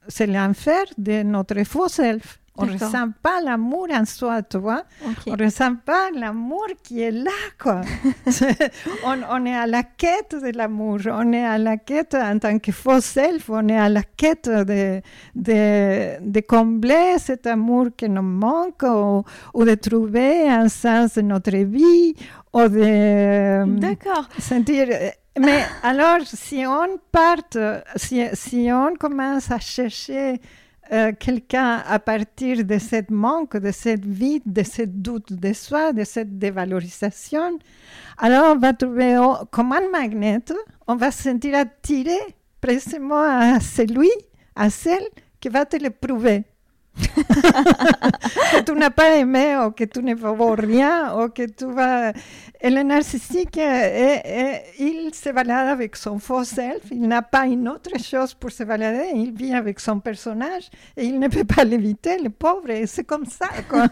C'est l'enfer de notre faux self. On ne ressent pas l'amour en soi, tu vois. On ne ressent pas l'amour qui est là, quoi. *laughs* *laughs* on, on, est à la quête de l'amour. On est à la quête en tant que faux self. On est à la quête de, de, de combler cet amour qui nous manque ou, ou, de trouver un sens de notre vie ou de D'accord. sentir... Mais *laughs* alors, si on part, si, si on commence à chercher euh, quelqu'un à partir de cette manque, de cette vide, de ce doute de soi, de cette dévalorisation, alors on va trouver comme un magnet, on va se sentir attiré précisément à celui, à celle qui va te le prouver. *laughs* que tu n'as pas aimé ou que tu ne vaux rien ou que tu vas... Et le narcissique, il se balade avec son faux self, il n'a pas une autre chose pour se balader, il vit avec son personnage et il ne peut pas l'éviter, le pauvre, et c'est comme ça. Quoi. *laughs*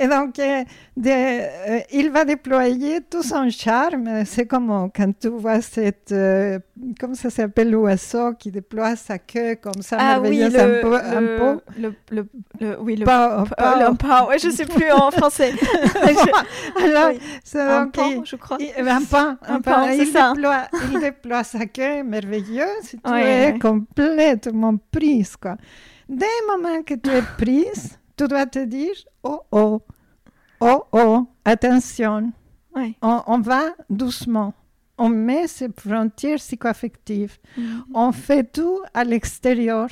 Et donc, euh, euh, il va déployer tout son charme, c'est comme quand tu vois cette... Euh, comment ça s'appelle l'oiseau qui déploie sa queue comme ça, ah, oui, le, un, peu, le, le, le, oui, le pas, pas, pas, ouais, je sais plus en *laughs* français. Alors, c'est un je crois. un pan, un, il, ça. Déploie, il déploie sa queue merveilleux, si tu es complètement prise, quoi. Dès le moment que tu es prise, tu dois te dire, oh, oh, oh, oh, attention, on, on va doucement on met ces frontières psychoaffectives. Mm-hmm. On fait tout à l'extérieur.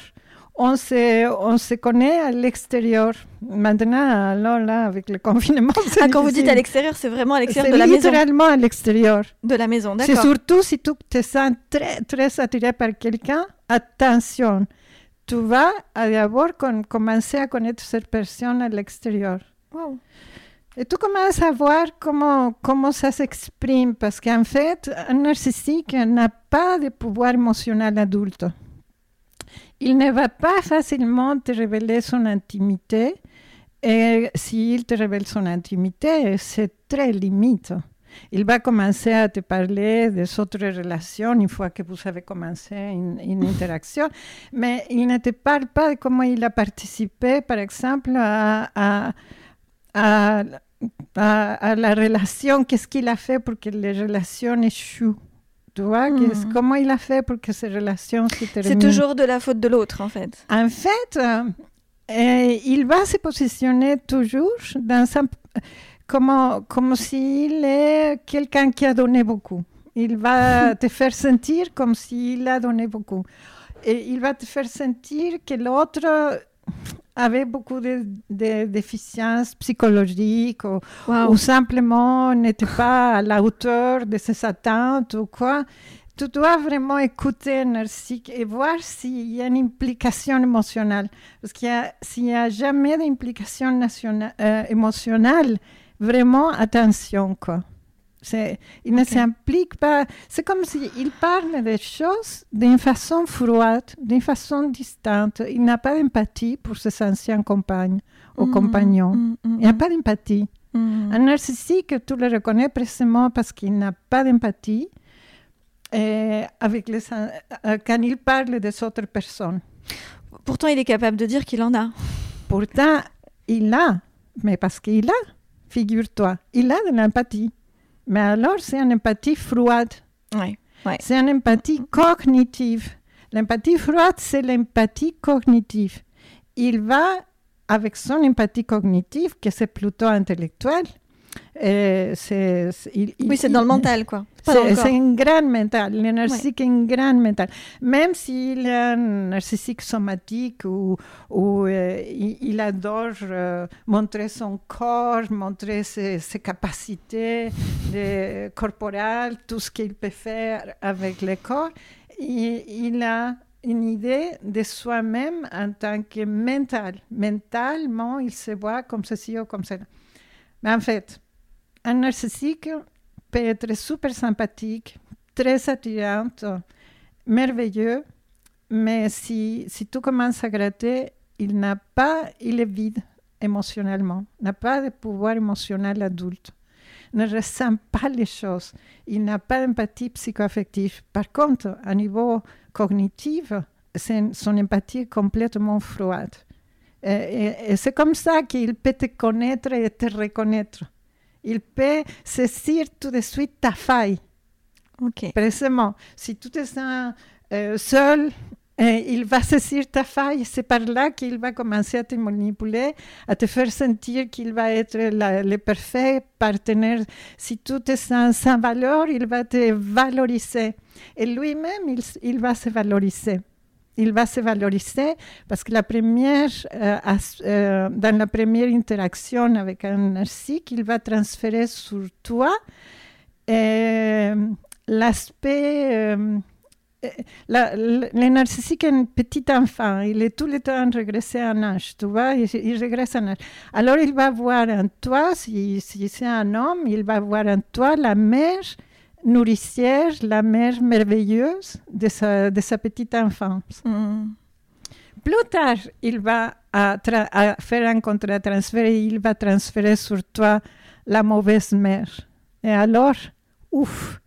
On se, on se connaît à l'extérieur. Maintenant, alors là, avec le *laughs* confinement. Ah, quand vous dites à l'extérieur, c'est vraiment à l'extérieur de la maison C'est littéralement à l'extérieur. De la maison, d'accord. C'est surtout si tu te sens très, très attiré par quelqu'un, attention. Tu vas d'abord commencer à connaître cette personne à l'extérieur. Wow. Et tu commences à voir comment, comment ça s'exprime, parce qu'en fait, un narcissique n'a pas de pouvoir émotionnel adulte. Il ne va pas facilement te révéler son intimité, et s'il te révèle son intimité, c'est très limite. Il va commencer à te parler des autres relations une fois que vous avez commencé une, interaction, mais il ne te parle pas de comment il a participé, par exemple, à à, la relation, qu'est-ce qu'il a fait pour que les relations échouent? Tu vois, hmm. comment il a fait pour que ces relations se terminent C'est toujours de la faute de l'autre, en fait. En fait, euh, il va se positionner toujours dans comme, comme s'il est quelqu'un qui a donné beaucoup. Il va *laughs* te faire sentir comme s'il a donné beaucoup. Et il va te faire sentir que l'autre avait beaucoup de, déficiences psychologiques ou, simplement n'était pas à la hauteur de ses attentes ou quoi. Tu dois vraiment écouter un narcissique et voir s'il y a une implication émotionnelle. Parce qu'il s'il n'y a jamais d'implication euh, émotionnelle, vraiment attention, quoi il ne s'implique pas. C'est comme s'il parle des choses d'une façon froide, d'une façon distante. Il n'a pas d'empathie pour ses anciens compagnes ou mm, compagnons. Mm, mm, il n'y a pas d'empathie. Un narcissique, tu le reconnais précisément parce qu'il n'a pas d'empathie avec les, euh, quand il parle des autres personnes. Pourtant, il est capable de dire qu'il en a. Pourtant, il a, mais parce qu'il a, figure-toi, il a de l'empathie. Mais alors, c'est une empathie froide. C'est une empathie cognitive. L'empathie froide, c'est l'empathie cognitive. Il va, avec son empathie cognitive, que c'est plutôt intellectuel, c'est, oui, c'est dans le mental, quoi. *laughs* C'est un grand mental. Le narcissique est un grand mental. Même s'il est un narcissique somatique ou euh, il, adore euh, montrer son corps, montrer ses, capacités corporelles, tout ce qu'il peut faire avec le corps, il, il a une idée de soi-même en tant que mental. Mentalement, il se voit comme ceci ou comme cela. Mais en fait, un narcissique peut être super sympathique, très attirant, merveilleux, mais si, si tu commences à gratter, il n'a pas, il est vide émotionnellement, n'a pas de pouvoir émotionnel adulte, ne ressent pas les choses, il n'a pas d'empathie psychoaffective. Par contre, à niveau cognitif, son empathie est complètement froide. Et c'est comme ça qu'il peut te connaître et te reconnaître il peut saisir tout de suite ta faille. Ok. Précisément. Si tu te sens euh, seul, euh, il va saisir ta faille. C'est par là qu'il va commencer à te manipuler, à te faire sentir qu'il va être le parfait partenaire. Si tu te sens sans valeur, il va te valoriser. Et lui-même, il, il va se valoriser. Il va se valoriser parce que la première, euh, euh, dans la première interaction avec un narcissique, il va transférer sur toi l'aspect le narcissique est un petit enfant, il est tout le temps régressé en âge, tu vois, il, il, régresse en âge. Alors il va voir en toi, si, si c'est un homme, il va voir en toi la mère nourricière, la mère merveilleuse de sa, de sa petite enfance. Mm. Plus tard, il va à, à faire un contre-transfert et il va transférer sur toi la mauvaise mère. Et alors, ouf,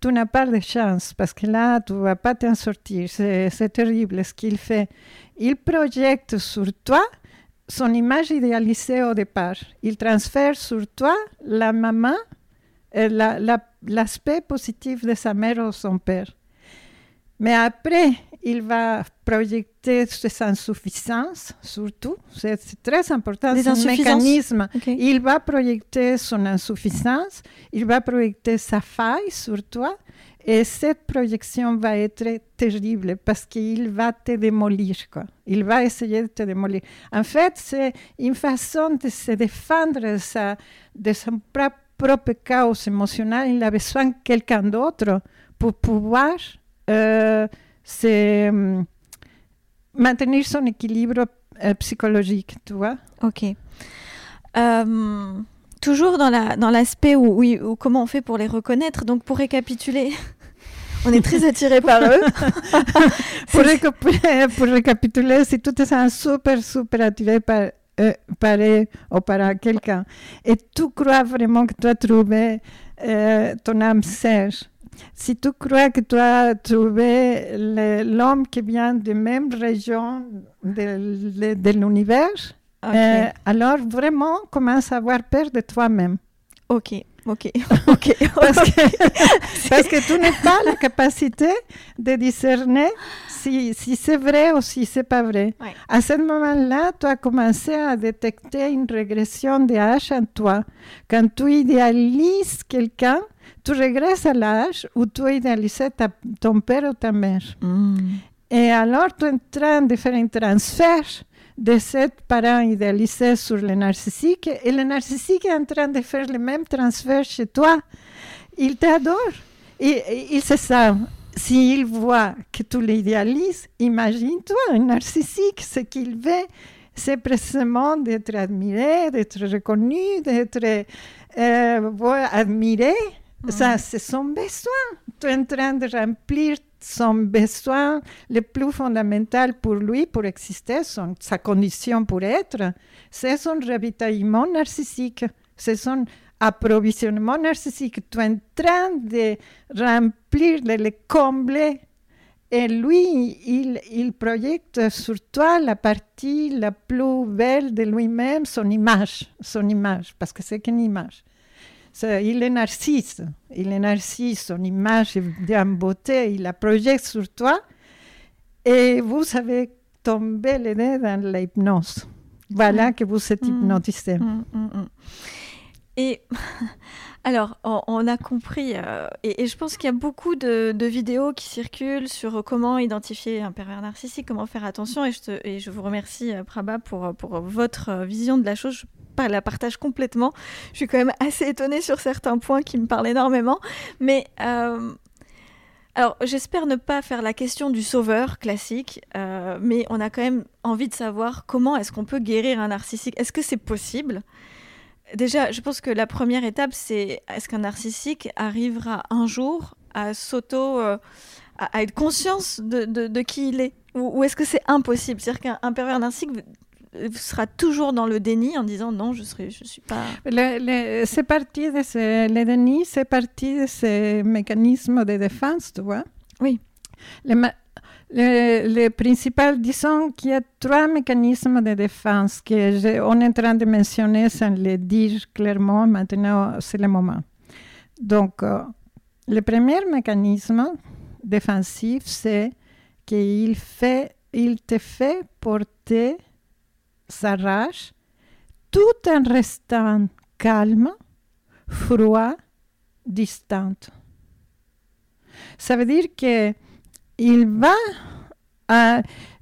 tu n'as pas de chance parce que là, tu ne vas pas t'en sortir. C'est terrible ce qu'il fait. Il projette sur toi son image idéalisée au départ. Il transfère sur toi la maman, l'aspect positif de sa mère ou son père. Mais après, il va projeter ses insuffisances, surtout. C'est très important, ce mécanisme. Il va projeter son insuffisance, il va projeter sa faille sur toi. Et cette projection va être terrible parce qu'il va te démolir. Quoi. Il va essayer de te démolir. En fait, c'est une façon de se défendre de son propre chaos émotionnel. Il a besoin de quelqu'un d'autre pour pouvoir euh, c'est hum, maintenir son équilibre euh, psychologique, tu vois. Ok. Euh, toujours dans la dans l'aspect où, où, comment on fait pour les reconnaître. Donc pour récapituler, *laughs* on est très attiré par eux. *laughs* pour, pour, récapituler, si tu es un super super attiré par euh, par eux ou par quelqu'un. Et tu crois vraiment que tu as trouvé ton âme sœur si tu crois que tu as trouvé l'homme qui vient de même région de, de l'univers, euh, alors vraiment commence à avoir peur de toi-même. Ok, ok, *laughs* ok. parce, que, *laughs* parce, que, tu n'as pas la *laughs* capacité de discerner si, si c'est vrai ou si c'est pas vrai. À ce moment-là, tu as commencé à détecter une régression de âge en toi. Quand tu idéalises quelqu'un, tu regresses à l'âge où tu idéalisais ta, ton père ou ta mère. Mm. Et alors, tu es en train de faire un transfert de cet parent idéalisé sur le narcissique et le narcissique est en train de faire le même transfert chez toi. Il t'adore. Et, il sait ça. S'il voit que tu l'idéalises, imagine-toi, un narcissique, ce qu'il veut, c'est précisément d'être admiré, d'être reconnu, d'être euh, admiré. Ça, c'est son besoin. Tu es en train de remplir son besoin le plus fondamental pour lui, pour exister, son, sa condition pour être. C'est son ravitaillement narcissique. C'est son approvisionnement narcissique. Tu es en train de remplir, de le combler. Et lui, il, il projette sur toi la partie la plus belle de lui-même, son image, son image, parce que c'est qu'une image il est narcisse, il est narcisse, son image est beauté, il la projette sur toi et vous avez tombé le nez dans l'hypnose. Voilà mm. que vous êtes mm. hypnotisé. Mm, et *laughs* alors, on, a compris, euh, et, je pense qu'il y a beaucoup de, vidéos qui circulent sur comment identifier un pervers narcissique, comment faire attention, et je, et je vous remercie, euh, Prabha, pour, pour votre vision de la chose la partage complètement. Je suis quand même assez étonnée sur certains points qui me parlent énormément. Mais euh, alors, j'espère ne pas faire la question du sauveur classique, euh, mais on a quand même envie de savoir comment est-ce qu'on peut guérir un narcissique. Est-ce que c'est possible? Déjà, je pense que la première étape, c'est est-ce qu'un narcissique arrivera un jour à s'auto, euh, à, être conscience de, qui il est? Ou, ou est-ce que c'est impossible? C'est-à-dire qu'un pervers narcissique sera toujours dans le déni en disant non, je ne je suis pas. c'est parti de ce, le déni, c'est parti de ces mécanismes de défense, tu vois. Oui. Le, le, principal, disons qu'il y a trois mécanismes de défense qu'on est en train de mentionner sans les dire clairement. Maintenant, c'est le moment. Donc, euh, le premier mécanisme défensif, c'est qu'il fait, il te fait porter sa rage, tout en restant calme, froid, distant. Ça veut dire qu'il va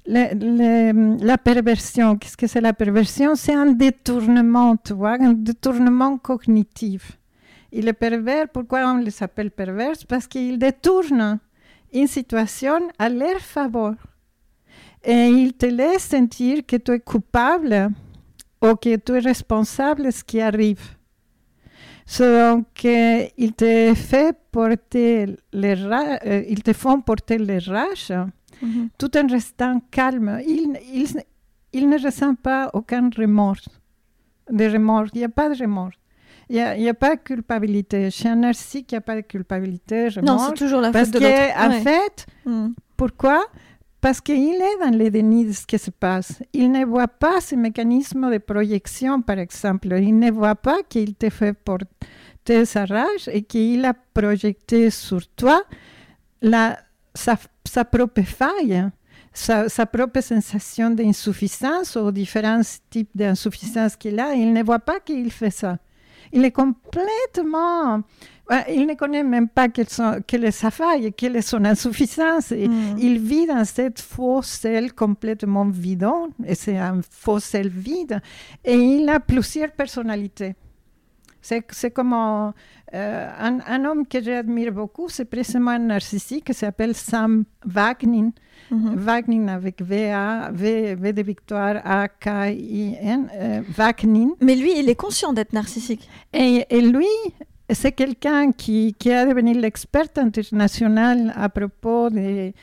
la perversion, qu'est-ce que c'est la perversion? C'est un détournement, tu vois, un détournement cognitif. Il est pervers, pourquoi on les appelle pervers? Parce qu'ils détournent une situation à leur faveur. Et ils te laissent sentir que tu es coupable ou que tu es responsable de ce qui arrive. Donc, ils te, fait porter les euh, ils te font porter les rages mm-hmm. tout en restant calme. Ils, ils, ne ressentent pas aucun remords. De remords. Il n'y a pas de remords. Il n'y a, pas de culpabilité. Chez un narcissique, il n'y a pas de culpabilité. Remords, non, c'est toujours la faute de l'autre. Parce qu'en fait, mm. pourquoi parce qu'il est dans le déni de ce qui se passe. Il ne voit pas ce mécanisme de projection, par exemple. Il ne voit pas qu'il te fait porter sa rage et qu'il a projeté sur toi la, sa, sa propre faille, sa, sa propre sensation d'insuffisance ou différents types d'insuffisance qu'il a. Il ne voit pas qu'il fait ça. Il est complètement il ne connaît même pas quelle, est sa faille, quelle est son insuffisance. Mm. Il vit dans cette fausse selle complètement vide, et c'est un faux selle vide, et il a plusieurs personnalités. C'est comme un, un, homme que j'admire beaucoup, c'est précisément un narcissique qui s'appelle Sam Wagner. Mm-hmm. Wagner avec V-A, v, v, de victoire, A-K-I-N, euh, Wagner. Mais lui, il est conscient d'être narcissique. Et, et lui, c'est quelqu'un qui, qui, a devenu l'expert international à propos des,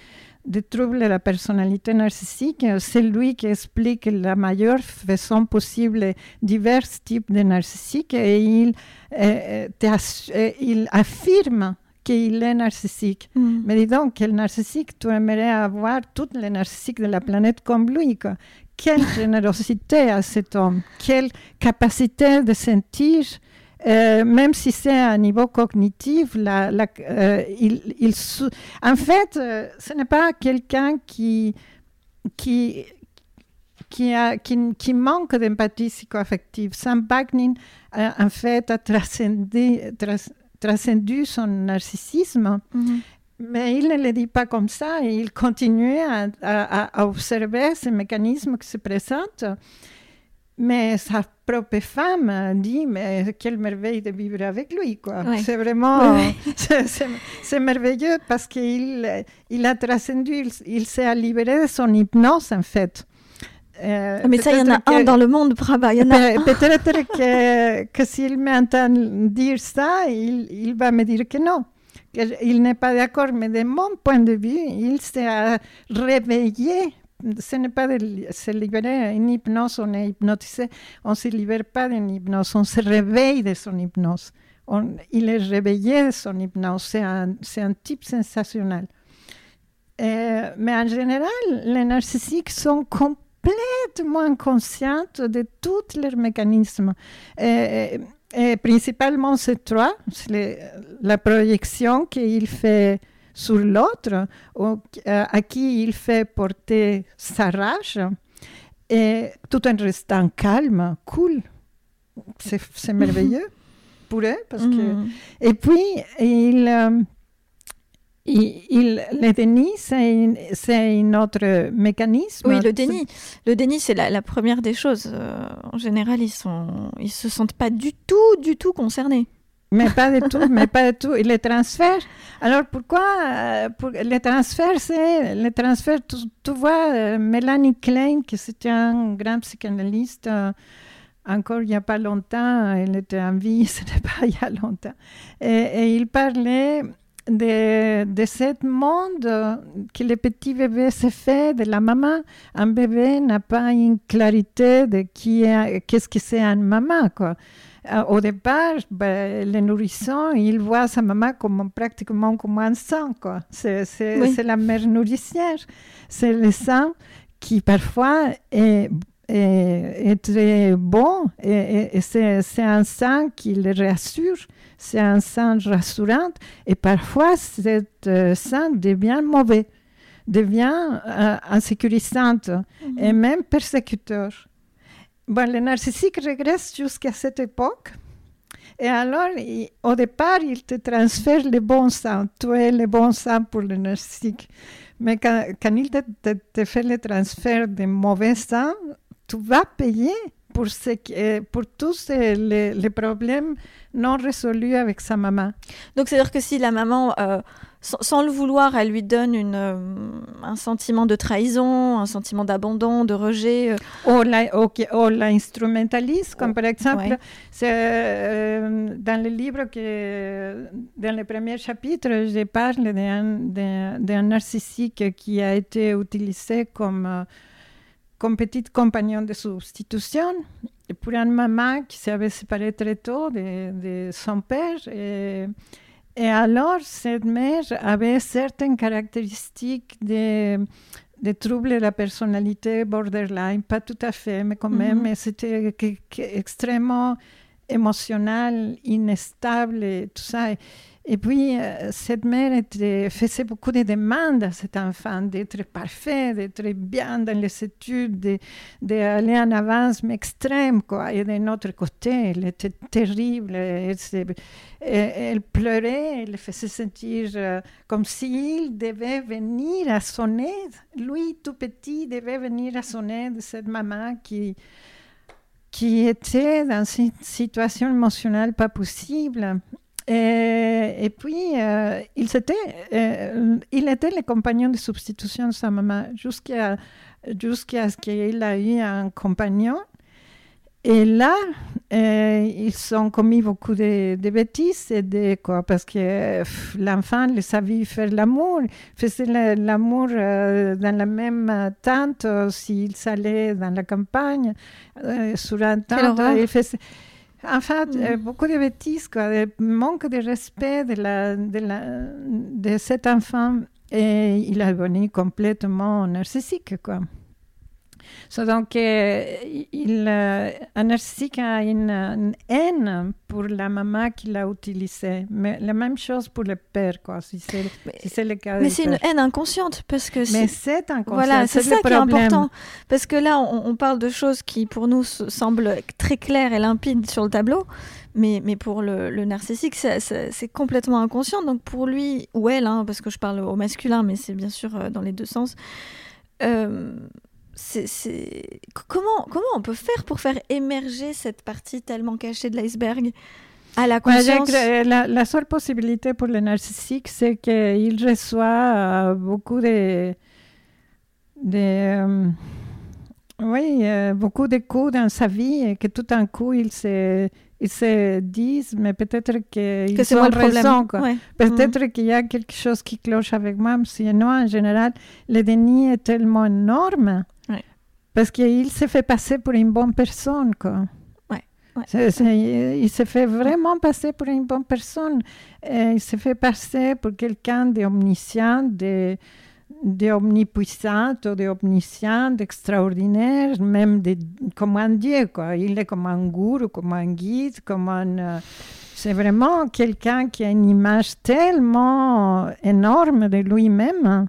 troubles de la personnalité narcissique. C'est lui qui explique la meilleure façon possible divers types de narcissiques et il, euh, euh, il affirme qu'il est narcissique. Mm. Mais dis donc, quel narcissique tu aimerais avoir tous les narcissiques de la planète comme lui Quelle *laughs* générosité à cet homme, quelle capacité de sentir euh, même si c'est à un niveau cognitif, la, euh, il, il, en fait, euh, ce n'est pas quelqu'un qui, qui, qui, a, qui, qui manque d'empathie psychoaffective. Sam Bagnin, en fait, a transcendu, transcendu son narcissisme, mm-hmm. mais il ne le dit pas comme ça. Il continue à, à, à observer ces mécanismes qui se présentent. Mais sa propre femme dit, mais quelle merveille de vivre avec lui, quoi. C'est vraiment, *laughs* c'est merveilleux parce qu'il il a transcendu, il, s'est libéré de son hypnose, en fait. Euh, mais ça, il y en a un dans le monde, Braba. Peut-être que, que s'il m'entend dire ça, il, il, va me dire que non. Il n'est pas d'accord, mais de mon point de vue, il s'est réveillé ce n'est pas de se libérer. Une hypnose, on est hypnotisé. On ne se libère pas d'une hypnose, on se réveille de son hypnose. il est réveillé de son hypnose. C'est un, un, type sensationnel. Mais en général, les narcissiques sont complètement inconscients de tous leurs mécanismes. Et principalement ces trois, la projection qu'il fait sur l'autre, euh, à qui il fait porter sa rage, et tout en restant calme, cool. C'est merveilleux pour eux. Parce que... Mm. Et puis, il, euh, il, le déni, c'est un autre mécanisme. Oui, le déni. Le déni, c'est la, première des choses. Euh, en général, ils ne ils se sentent pas du tout, du tout concernés. Mais pas du tout, mais pas du tout. Et les transferts, alors pourquoi euh, Les transferts, c'est. Les transferts, tu, vois, euh, Mélanie Klein, qui c'était un grand psychanalyste, euh, encore il n'y a pas longtemps, elle était en vie, *laughs* ce n'est pas il y a longtemps. Et, il parlait de, de ce monde que le petit bébé se fait de la maman. Un bébé n'a pas une clarité de qui est, qu'est-ce que c'est une maman, quoi. Euh, au départ, ben, le nourrisson, il voit sa maman comme pratiquement comme un sang. C'est, la mère nourricière. C'est le sang qui parfois est, est, très bon et, c'est, un sang qui le rassure. C'est un sang rassurant et parfois, ce euh, sang devient mauvais, devient euh, insécurisant mhm. et même persécuteur. Bon, le narcissique regresse jusqu'à cette époque Et alors, au départ, il te transfère le bon sang. Tu es le bon sang pour le narcissique. Mais quand, il te, fait le transfert de mauvais sang, tu vas payer pour, ce, pour tous les, les, problèmes non résolus avec sa maman. Donc, c'est-à-dire que si la maman euh, sans, le vouloir, elle lui donne une, euh, un sentiment de trahison, un sentiment d'abandon, de rejet. Euh. Ou l'instrumentalise, comme par exemple, euh, dans le livre, que, dans le premier chapitre, je parle d'un narcissique qui a été utilisé comme, comme petit compagnon de substitution pour une maman qui s'avait séparée très tôt de, de son père. Et, et alors, cette mère avait certaines caractéristiques de, troubles de la personnalité borderline, pas tout à fait, mais quand même, mm-hmm. c'était extrêmement émotionnel, inestable et tout ça. Et puis, euh, cette mère faisait beaucoup de demandes à cet enfant d'être parfait, d'être bien dans les études, d'aller en avance, mais extrême. Quoi. Et d'un autre côté, elle était terrible. Elle, elle pleurait, elle faisait sentir euh, comme s'il devait venir à son aide. Lui, tout petit, devait venir à son aide, cette maman qui qui était dans une situation émotionnelle pas possible. Et, puis, euh, il, était, euh, il était le compagnon de substitution de sa maman jusqu'à jusqu'à ce qu'il ait eu un compagnon. Et là, euh, ils ont commis beaucoup de, bêtises et de, quoi, parce que l'enfant le savait faire l'amour, faisait l'amour dans la même tente s'il allait dans la campagne, sur un tente. Il faisait, en fait, mm. euh, beaucoup de bêtises, quoi, de manque de respect de, la, de, la, de cet enfant. Et il est devenu complètement narcissique, quoi donc, euh, il, euh, un narcissique a une, haine pour la maman qui l'a utilisé. Mais la même chose pour le père, quoi, si c'est si le cas. Mais c'est une haine inconsciente. Parce que mais c'est inconscient. Voilà, c'est ça qui est important. Parce que là, on, parle de choses qui, pour nous, semblent très claires et limpides sur le tableau. Mais, mais, pour le, narcissique, c'est complètement inconscient. Donc pour lui, ou elle, hein, parce que je parle au masculin, mais c'est bien sûr euh, dans les deux sens, euh, c'est comment comment on peut faire pour faire émerger cette partie tellement cachée de l'iceberg à la conscience la, seule possibilité pour le narcissique, c'est qu'il reçoit euh, beaucoup de, de euh, oui, euh, beaucoup de coups dans sa vie et que tout d'un coup, il se, il se disent, mais peut-être qu'ils que ont raison. Peut-être qu'il y a quelque chose qui cloche avec moi. Sinon, en général, le déni est tellement énorme parce qu'il s'est fait passer pour une bonne personne, quoi. il s'est fait vraiment passer pour une bonne personne. il s'est fait passer pour quelqu'un d'omniscient, de, d'omnipuissant, d'omniscient, d'extraordinaire, même de, comme un dieu. Quoi. Il est comme un gourou, comme un guide, comme un... Euh, c'est vraiment quelqu'un qui a une image tellement énorme de lui-même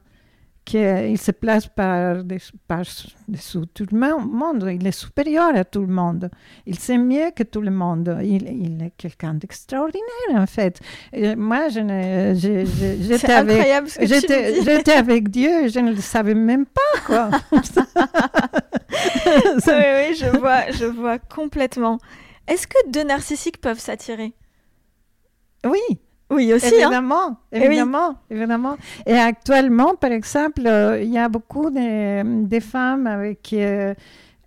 qu'il se place par, par dessous tout le monde. Il est supérieur à tout le monde. Il sait mieux que tout le monde. Il, il est quelqu'un d'extraordinaire, en fait. moi, *laughs* j'étais avec, j'étais avec Dieu et je ne le savais même pas, quoi. *laughs* *laughs* oui, oui, je vois, je vois complètement. Est-ce que deux narcissiques peuvent s'attirer? Oui. Oui, aussi. Hein. Évidemment, évidemment, et évidemment. Et actuellement, par exemple, euh, il y a beaucoup de, femmes avec euh,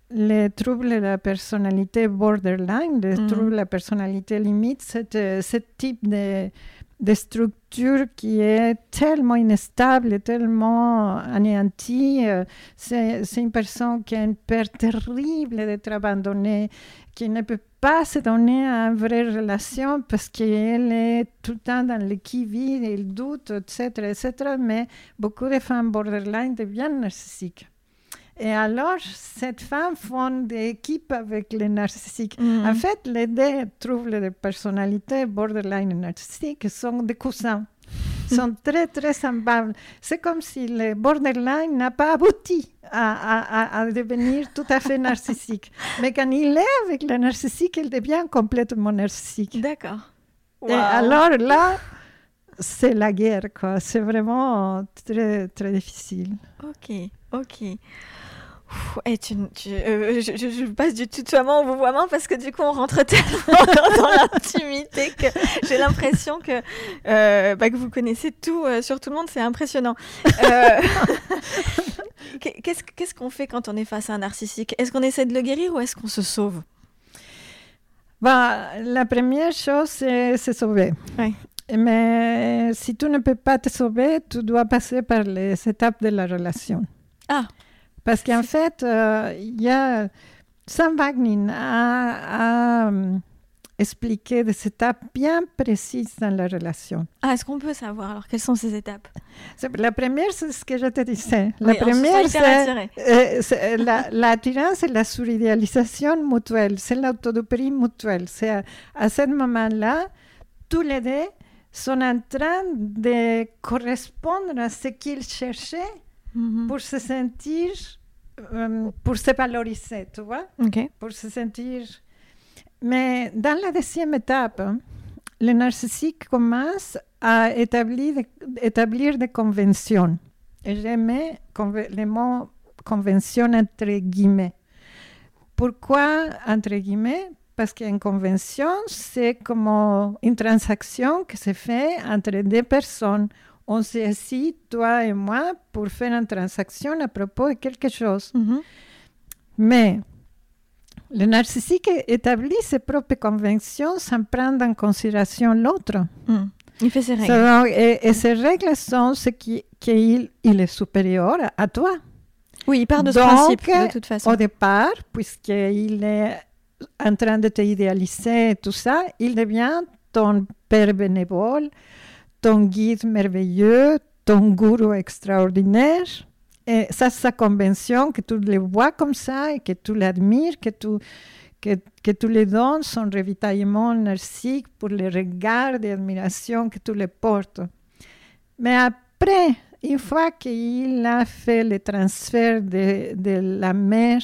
les troubles de la personnalité borderline, les mm. troubles de la personnalité limite, euh, ce type de, de structure qui est tellement inestable, tellement anéantie. C'est une personne qui a une peur terrible d'être abandonnée, qui ne peut pas se donner une vraie relation parce qu'elle est tout le temps dans le qui-vive, il doute, etc., etc. Mais beaucoup de femmes borderline deviennent narcissiques. Et alors, cette femme fonde des équipes avec les narcissiques. Mm. En fait, les deux troubles de personnalité, borderline et narcissique, sont des cousins. sont *laughs* très, très semblables. C'est comme si le borderline n'a pas abouti à, à, devenir tout à fait narcissique. *laughs* Mais quand il est avec le narcissique, il devient complètement narcissique. D'accord. Et alors là, c'est la guerre, quoi. C'est vraiment très, très difficile. Ok, ok. Et tu, euh, je, passe du tutoiement au vouvoiement parce que du coup on rentre *laughs* tellement dans, l'intimité que j'ai l'impression que, euh, bah, que vous connaissez tout euh, sur tout le monde, c'est impressionnant. *laughs* qu'est-ce, qu'on fait quand on est face à un narcissique? Est-ce qu'on essaie de le guérir ou est-ce qu'on se sauve? Bah, La première chose, c'est se sauver. Mais si tu ne peux pas te sauver, tu dois passer par les étapes de la relation. Ah parce qu'en fait, euh, il y a. Sam Wagner a, euh, expliqué des étapes bien précises dans la relation. Ah, est-ce qu'on peut savoir alors quelles sont ces étapes? La première, c'est ce que je te disais. La première, c'est euh, l'attirance et la suridéalisation mutuelle. C'est l'autodoprie mutuelle. C'est à, à ce moment-là, tous les deux sont en train de correspondre à ce qu'ils cherchaient Mhm. pour se sentir, euh, pour se valoriser, tu vois Pour se sentir. Mais dans la deuxième étape, le narcissique commence à établir, établir des conventions. Et j'aimais le mot convention entre guillemets. Pourquoi entre guillemets? Parce qu'une convention, c'est comme une transaction qui se fait entre deux personnes on s'est assis, toi et moi, pour faire une transaction à propos de quelque chose. Mais le narcissique établit ses propres conventions sans prendre en considération l'autre. Mhm. Il fait ses règles. et, ces règles sont ce qu'il il est supérieur à, toi. Oui, il part de ce principe, de toute façon. Au départ, puisqu'il est en train de te idéaliser et tout ça, il devient ton père bénévole, ton guide merveilleux, ton gourou extraordinaire. Et ça, c'est sa convention, que tu le vois comme ça et que tu l'admires, que tu, que, que tu lui donnes son ravitaillement narcissique pour le regard d'admiration que tu le portes. Mais après, une fois qu'il a fait le transfert de, de la mère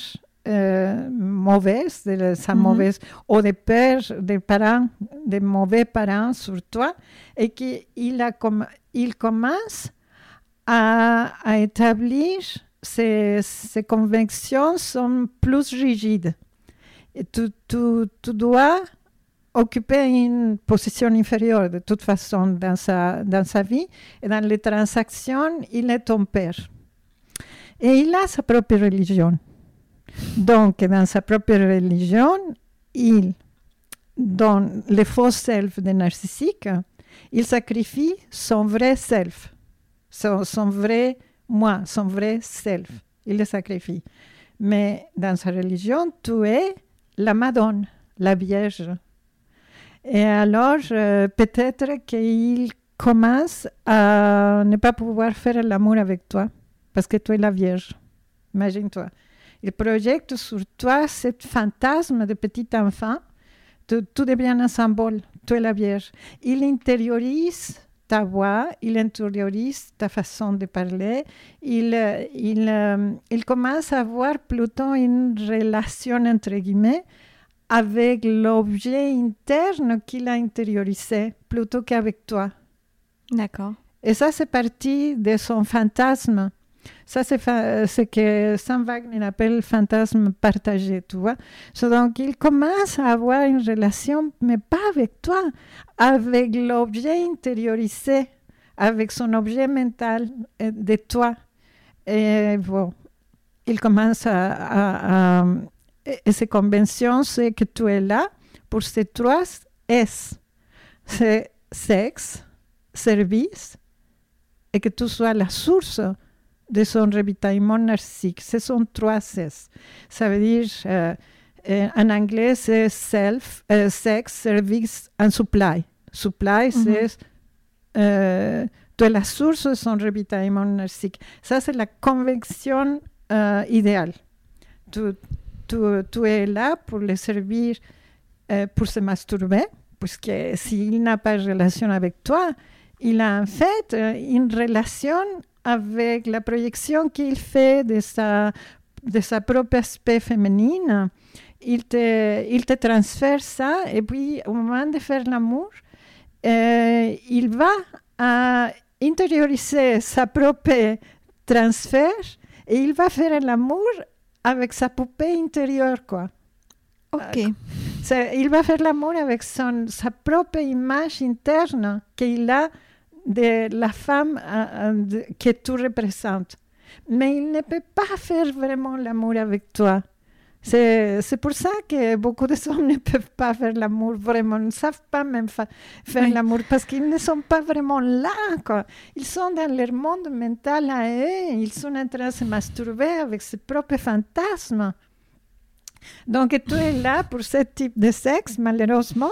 euh, mauvaise, de sa mauvaise, ou des pères, des parents, des mauvais parents sur toi, et qu'il a il commence à, à établir ses, ses, convictions sont plus rigides. Et tu, tu, tu, dois occuper une position inférieure de toute façon dans sa, dans sa vie. Et dans les transactions, il est ton père. Et il a sa propre religion. Donc, dans sa propre religion, il donne le faux self des narcissiques, il sacrifie son vrai self, son, vrai moi, son vrai self. Il le sacrifie. Mais dans sa religion, tu es la Madone, la Vierge. Et alors, euh, peut-être qu'il commence à ne pas pouvoir faire l'amour avec toi parce que tu es la Vierge. Imagine-toi. Il projette sur toi ce fantasme de petit enfant. Tout, devient un symbole. Tu es la Vierge. Il intériorise ta voix, il intériorise ta façon de parler. Il, il, euh, il commence à avoir plutôt une relation, entre guillemets, avec l'objet interne qu'il a intériorisé plutôt qu'avec toi. D'accord. Et ça, c'est parti de son fantasme ça, c'est ce que Sam Wagner appelle fantasme partagé, tu vois. donc, il commence à avoir une relation, mais pas avec toi, avec l'objet intériorisé, avec son objet mental euh, de toi. Et bon, il commence à... et ses conventions, c'est que tu es là pour ces trois S. C'est sexe, service, et que tu sois la source de son ravitaillement narcissique. Ce sont trois S. Ça veut dire, euh, euh, en anglais, c'est self, euh, sex, service and supply. Supply, c'est tu es la source de son ravitaillement narcissique. Ça, c'est la convention idéale. Tu, tu, tu, es là pour le servir, pour se masturber, puisque s'il n'a pas de relation avec toi, il a en fait une relation avec la projection qu'il fait de sa, de sa propre aspect féminine. Il te, il te transfère ça et puis au moment de faire l'amour, euh, il va à intérioriser sa propre transfert et il va faire l'amour avec sa poupée intérieure, quoi. Ok. Euh, il va faire l'amour avec son, sa propre image interne qu'il a de la femme que tu représentes. Mais il ne peut pas faire vraiment l'amour avec toi. C'est pour ça que beaucoup de hommes ne peuvent pas faire l'amour vraiment, ne savent pas même faire l'amour parce qu'ils ne sont pas vraiment là. Quoi. Ils sont dans leur monde mental à eux, ils sont en train de se masturber avec ses propres fantasmes. Donc tu es là pour ce type de sexe, malheureusement.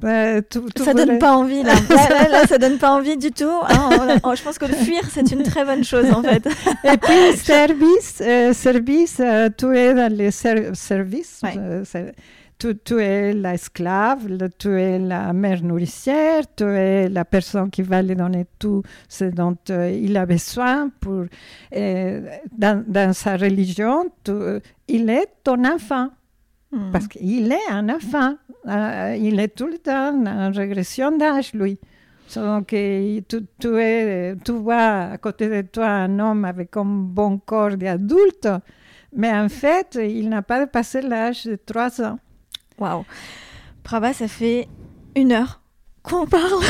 Bah, ça donne pas envie *laughs* là. là, là, ça donne pas envie du tout. Hein. je pense que le fuir c'est une très bonne chose en fait. Et puis *laughs* service, euh, service, euh, tu es dans les services. Euh, tu, tu, es l'esclave, tu es la mère nourricière, tu es la personne qui va lui donner tout ce dont il a besoin pour dans, dans, sa religion. Tu, il est ton enfant. Hmm. Parce qu'il est un enfant. Euh, il est tout le temps en régression d'âge, lui. Donc, tu, tu, es, tu vois à côté de toi un homme avec un bon corps d'adulte, mais en fait, il n'a pas dépassé l'âge de 3 ans. Waouh! Prabha, ça fait une heure qu'on parle.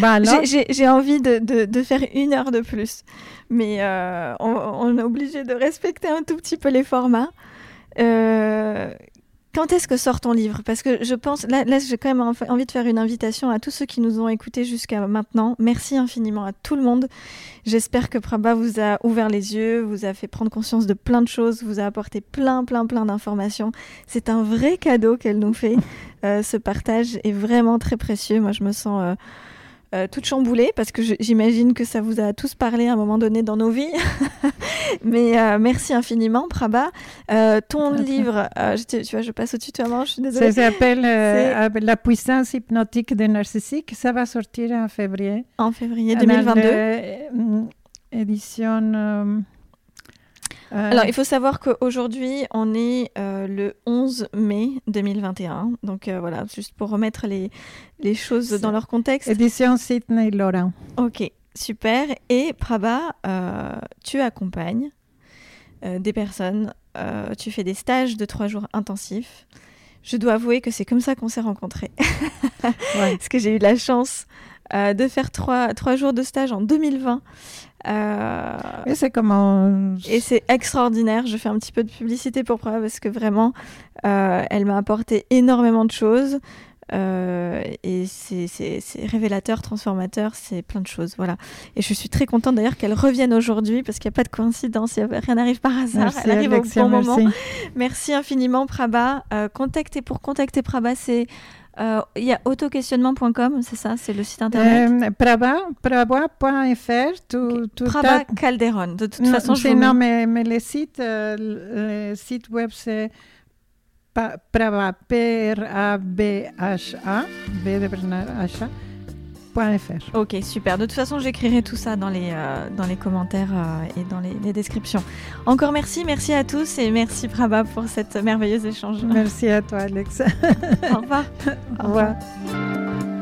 Bah *laughs* J'ai envie de, de, de, faire une heure de plus. Mais euh, on, on, est obligé de respecter un tout petit peu les formats. Euh, quand est-ce que sort ton livre? Parce que je pense, là, j'ai quand même envie de faire une invitation à tous ceux qui nous ont écoutés jusqu'à maintenant. Merci infiniment à tout le monde. J'espère que Prabha vous a ouvert les yeux, vous a fait prendre conscience de plein de choses, vous a apporté plein, plein, plein d'informations. C'est un vrai cadeau qu'elle nous fait. *laughs* Euh, ce partage est vraiment très précieux. Moi, je me sens... Euh, euh, toute chamboulée parce que j'imagine que ça vous a tous parlé à un moment donné dans nos vies. *laughs* Mais euh, merci infiniment, Prabha. Euh, ton livre, je, tu vois, je passe au tutoiement, je suis désolée. Ça s'appelle La puissance hypnotique des narcissiques. Ça va sortir en février. En février 2022. édition. Euh, Alors, il faut savoir qu'aujourd'hui, on est euh, le 11 mai 2021. Donc euh, voilà, juste pour remettre les, les choses dans leur contexte. Édition Sydney Laurent. Ok, super. Et Prabha, tu accompagnes des personnes, tu fais des stages de trois jours intensifs. Je dois avouer que c'est comme ça qu'on s'est rencontrés. *laughs* Parce que j'ai eu la chance de faire trois, trois jours de stage en 2020 euh, et c'est comment Et c'est extraordinaire. Je fais un petit peu de publicité pour Preuve parce que vraiment, euh, elle m'a apporté énormément de choses. Euh, et c'est révélateur, transformateur, c'est plein de choses. Voilà. Et je suis très contente d'ailleurs qu'elle revienne aujourd'hui parce qu'il n'y a pas de coïncidence, rien n'arrive par hasard. elle arrive au bon moment. Merci infiniment, Prabha. contactez pour contacter Prabha, c'est euh, il y a autoquestionnement.com, c'est ça, c'est le site internet? Euh, Praba, praba.fr. Tout, tout Praba Calderon. De toute façon, je non, mais, mais le site, euh, web c'est Praba, P-R-A-B-H-A, B de Bernard Ok, super. De toute façon, j'écrirai tout ça dans les, euh, dans les commentaires euh, et dans les, les, descriptions. Encore merci, merci à tous et merci Prabha pour cette merveilleuse échange. Merci à toi, Alex. Au revoir. Au revoir.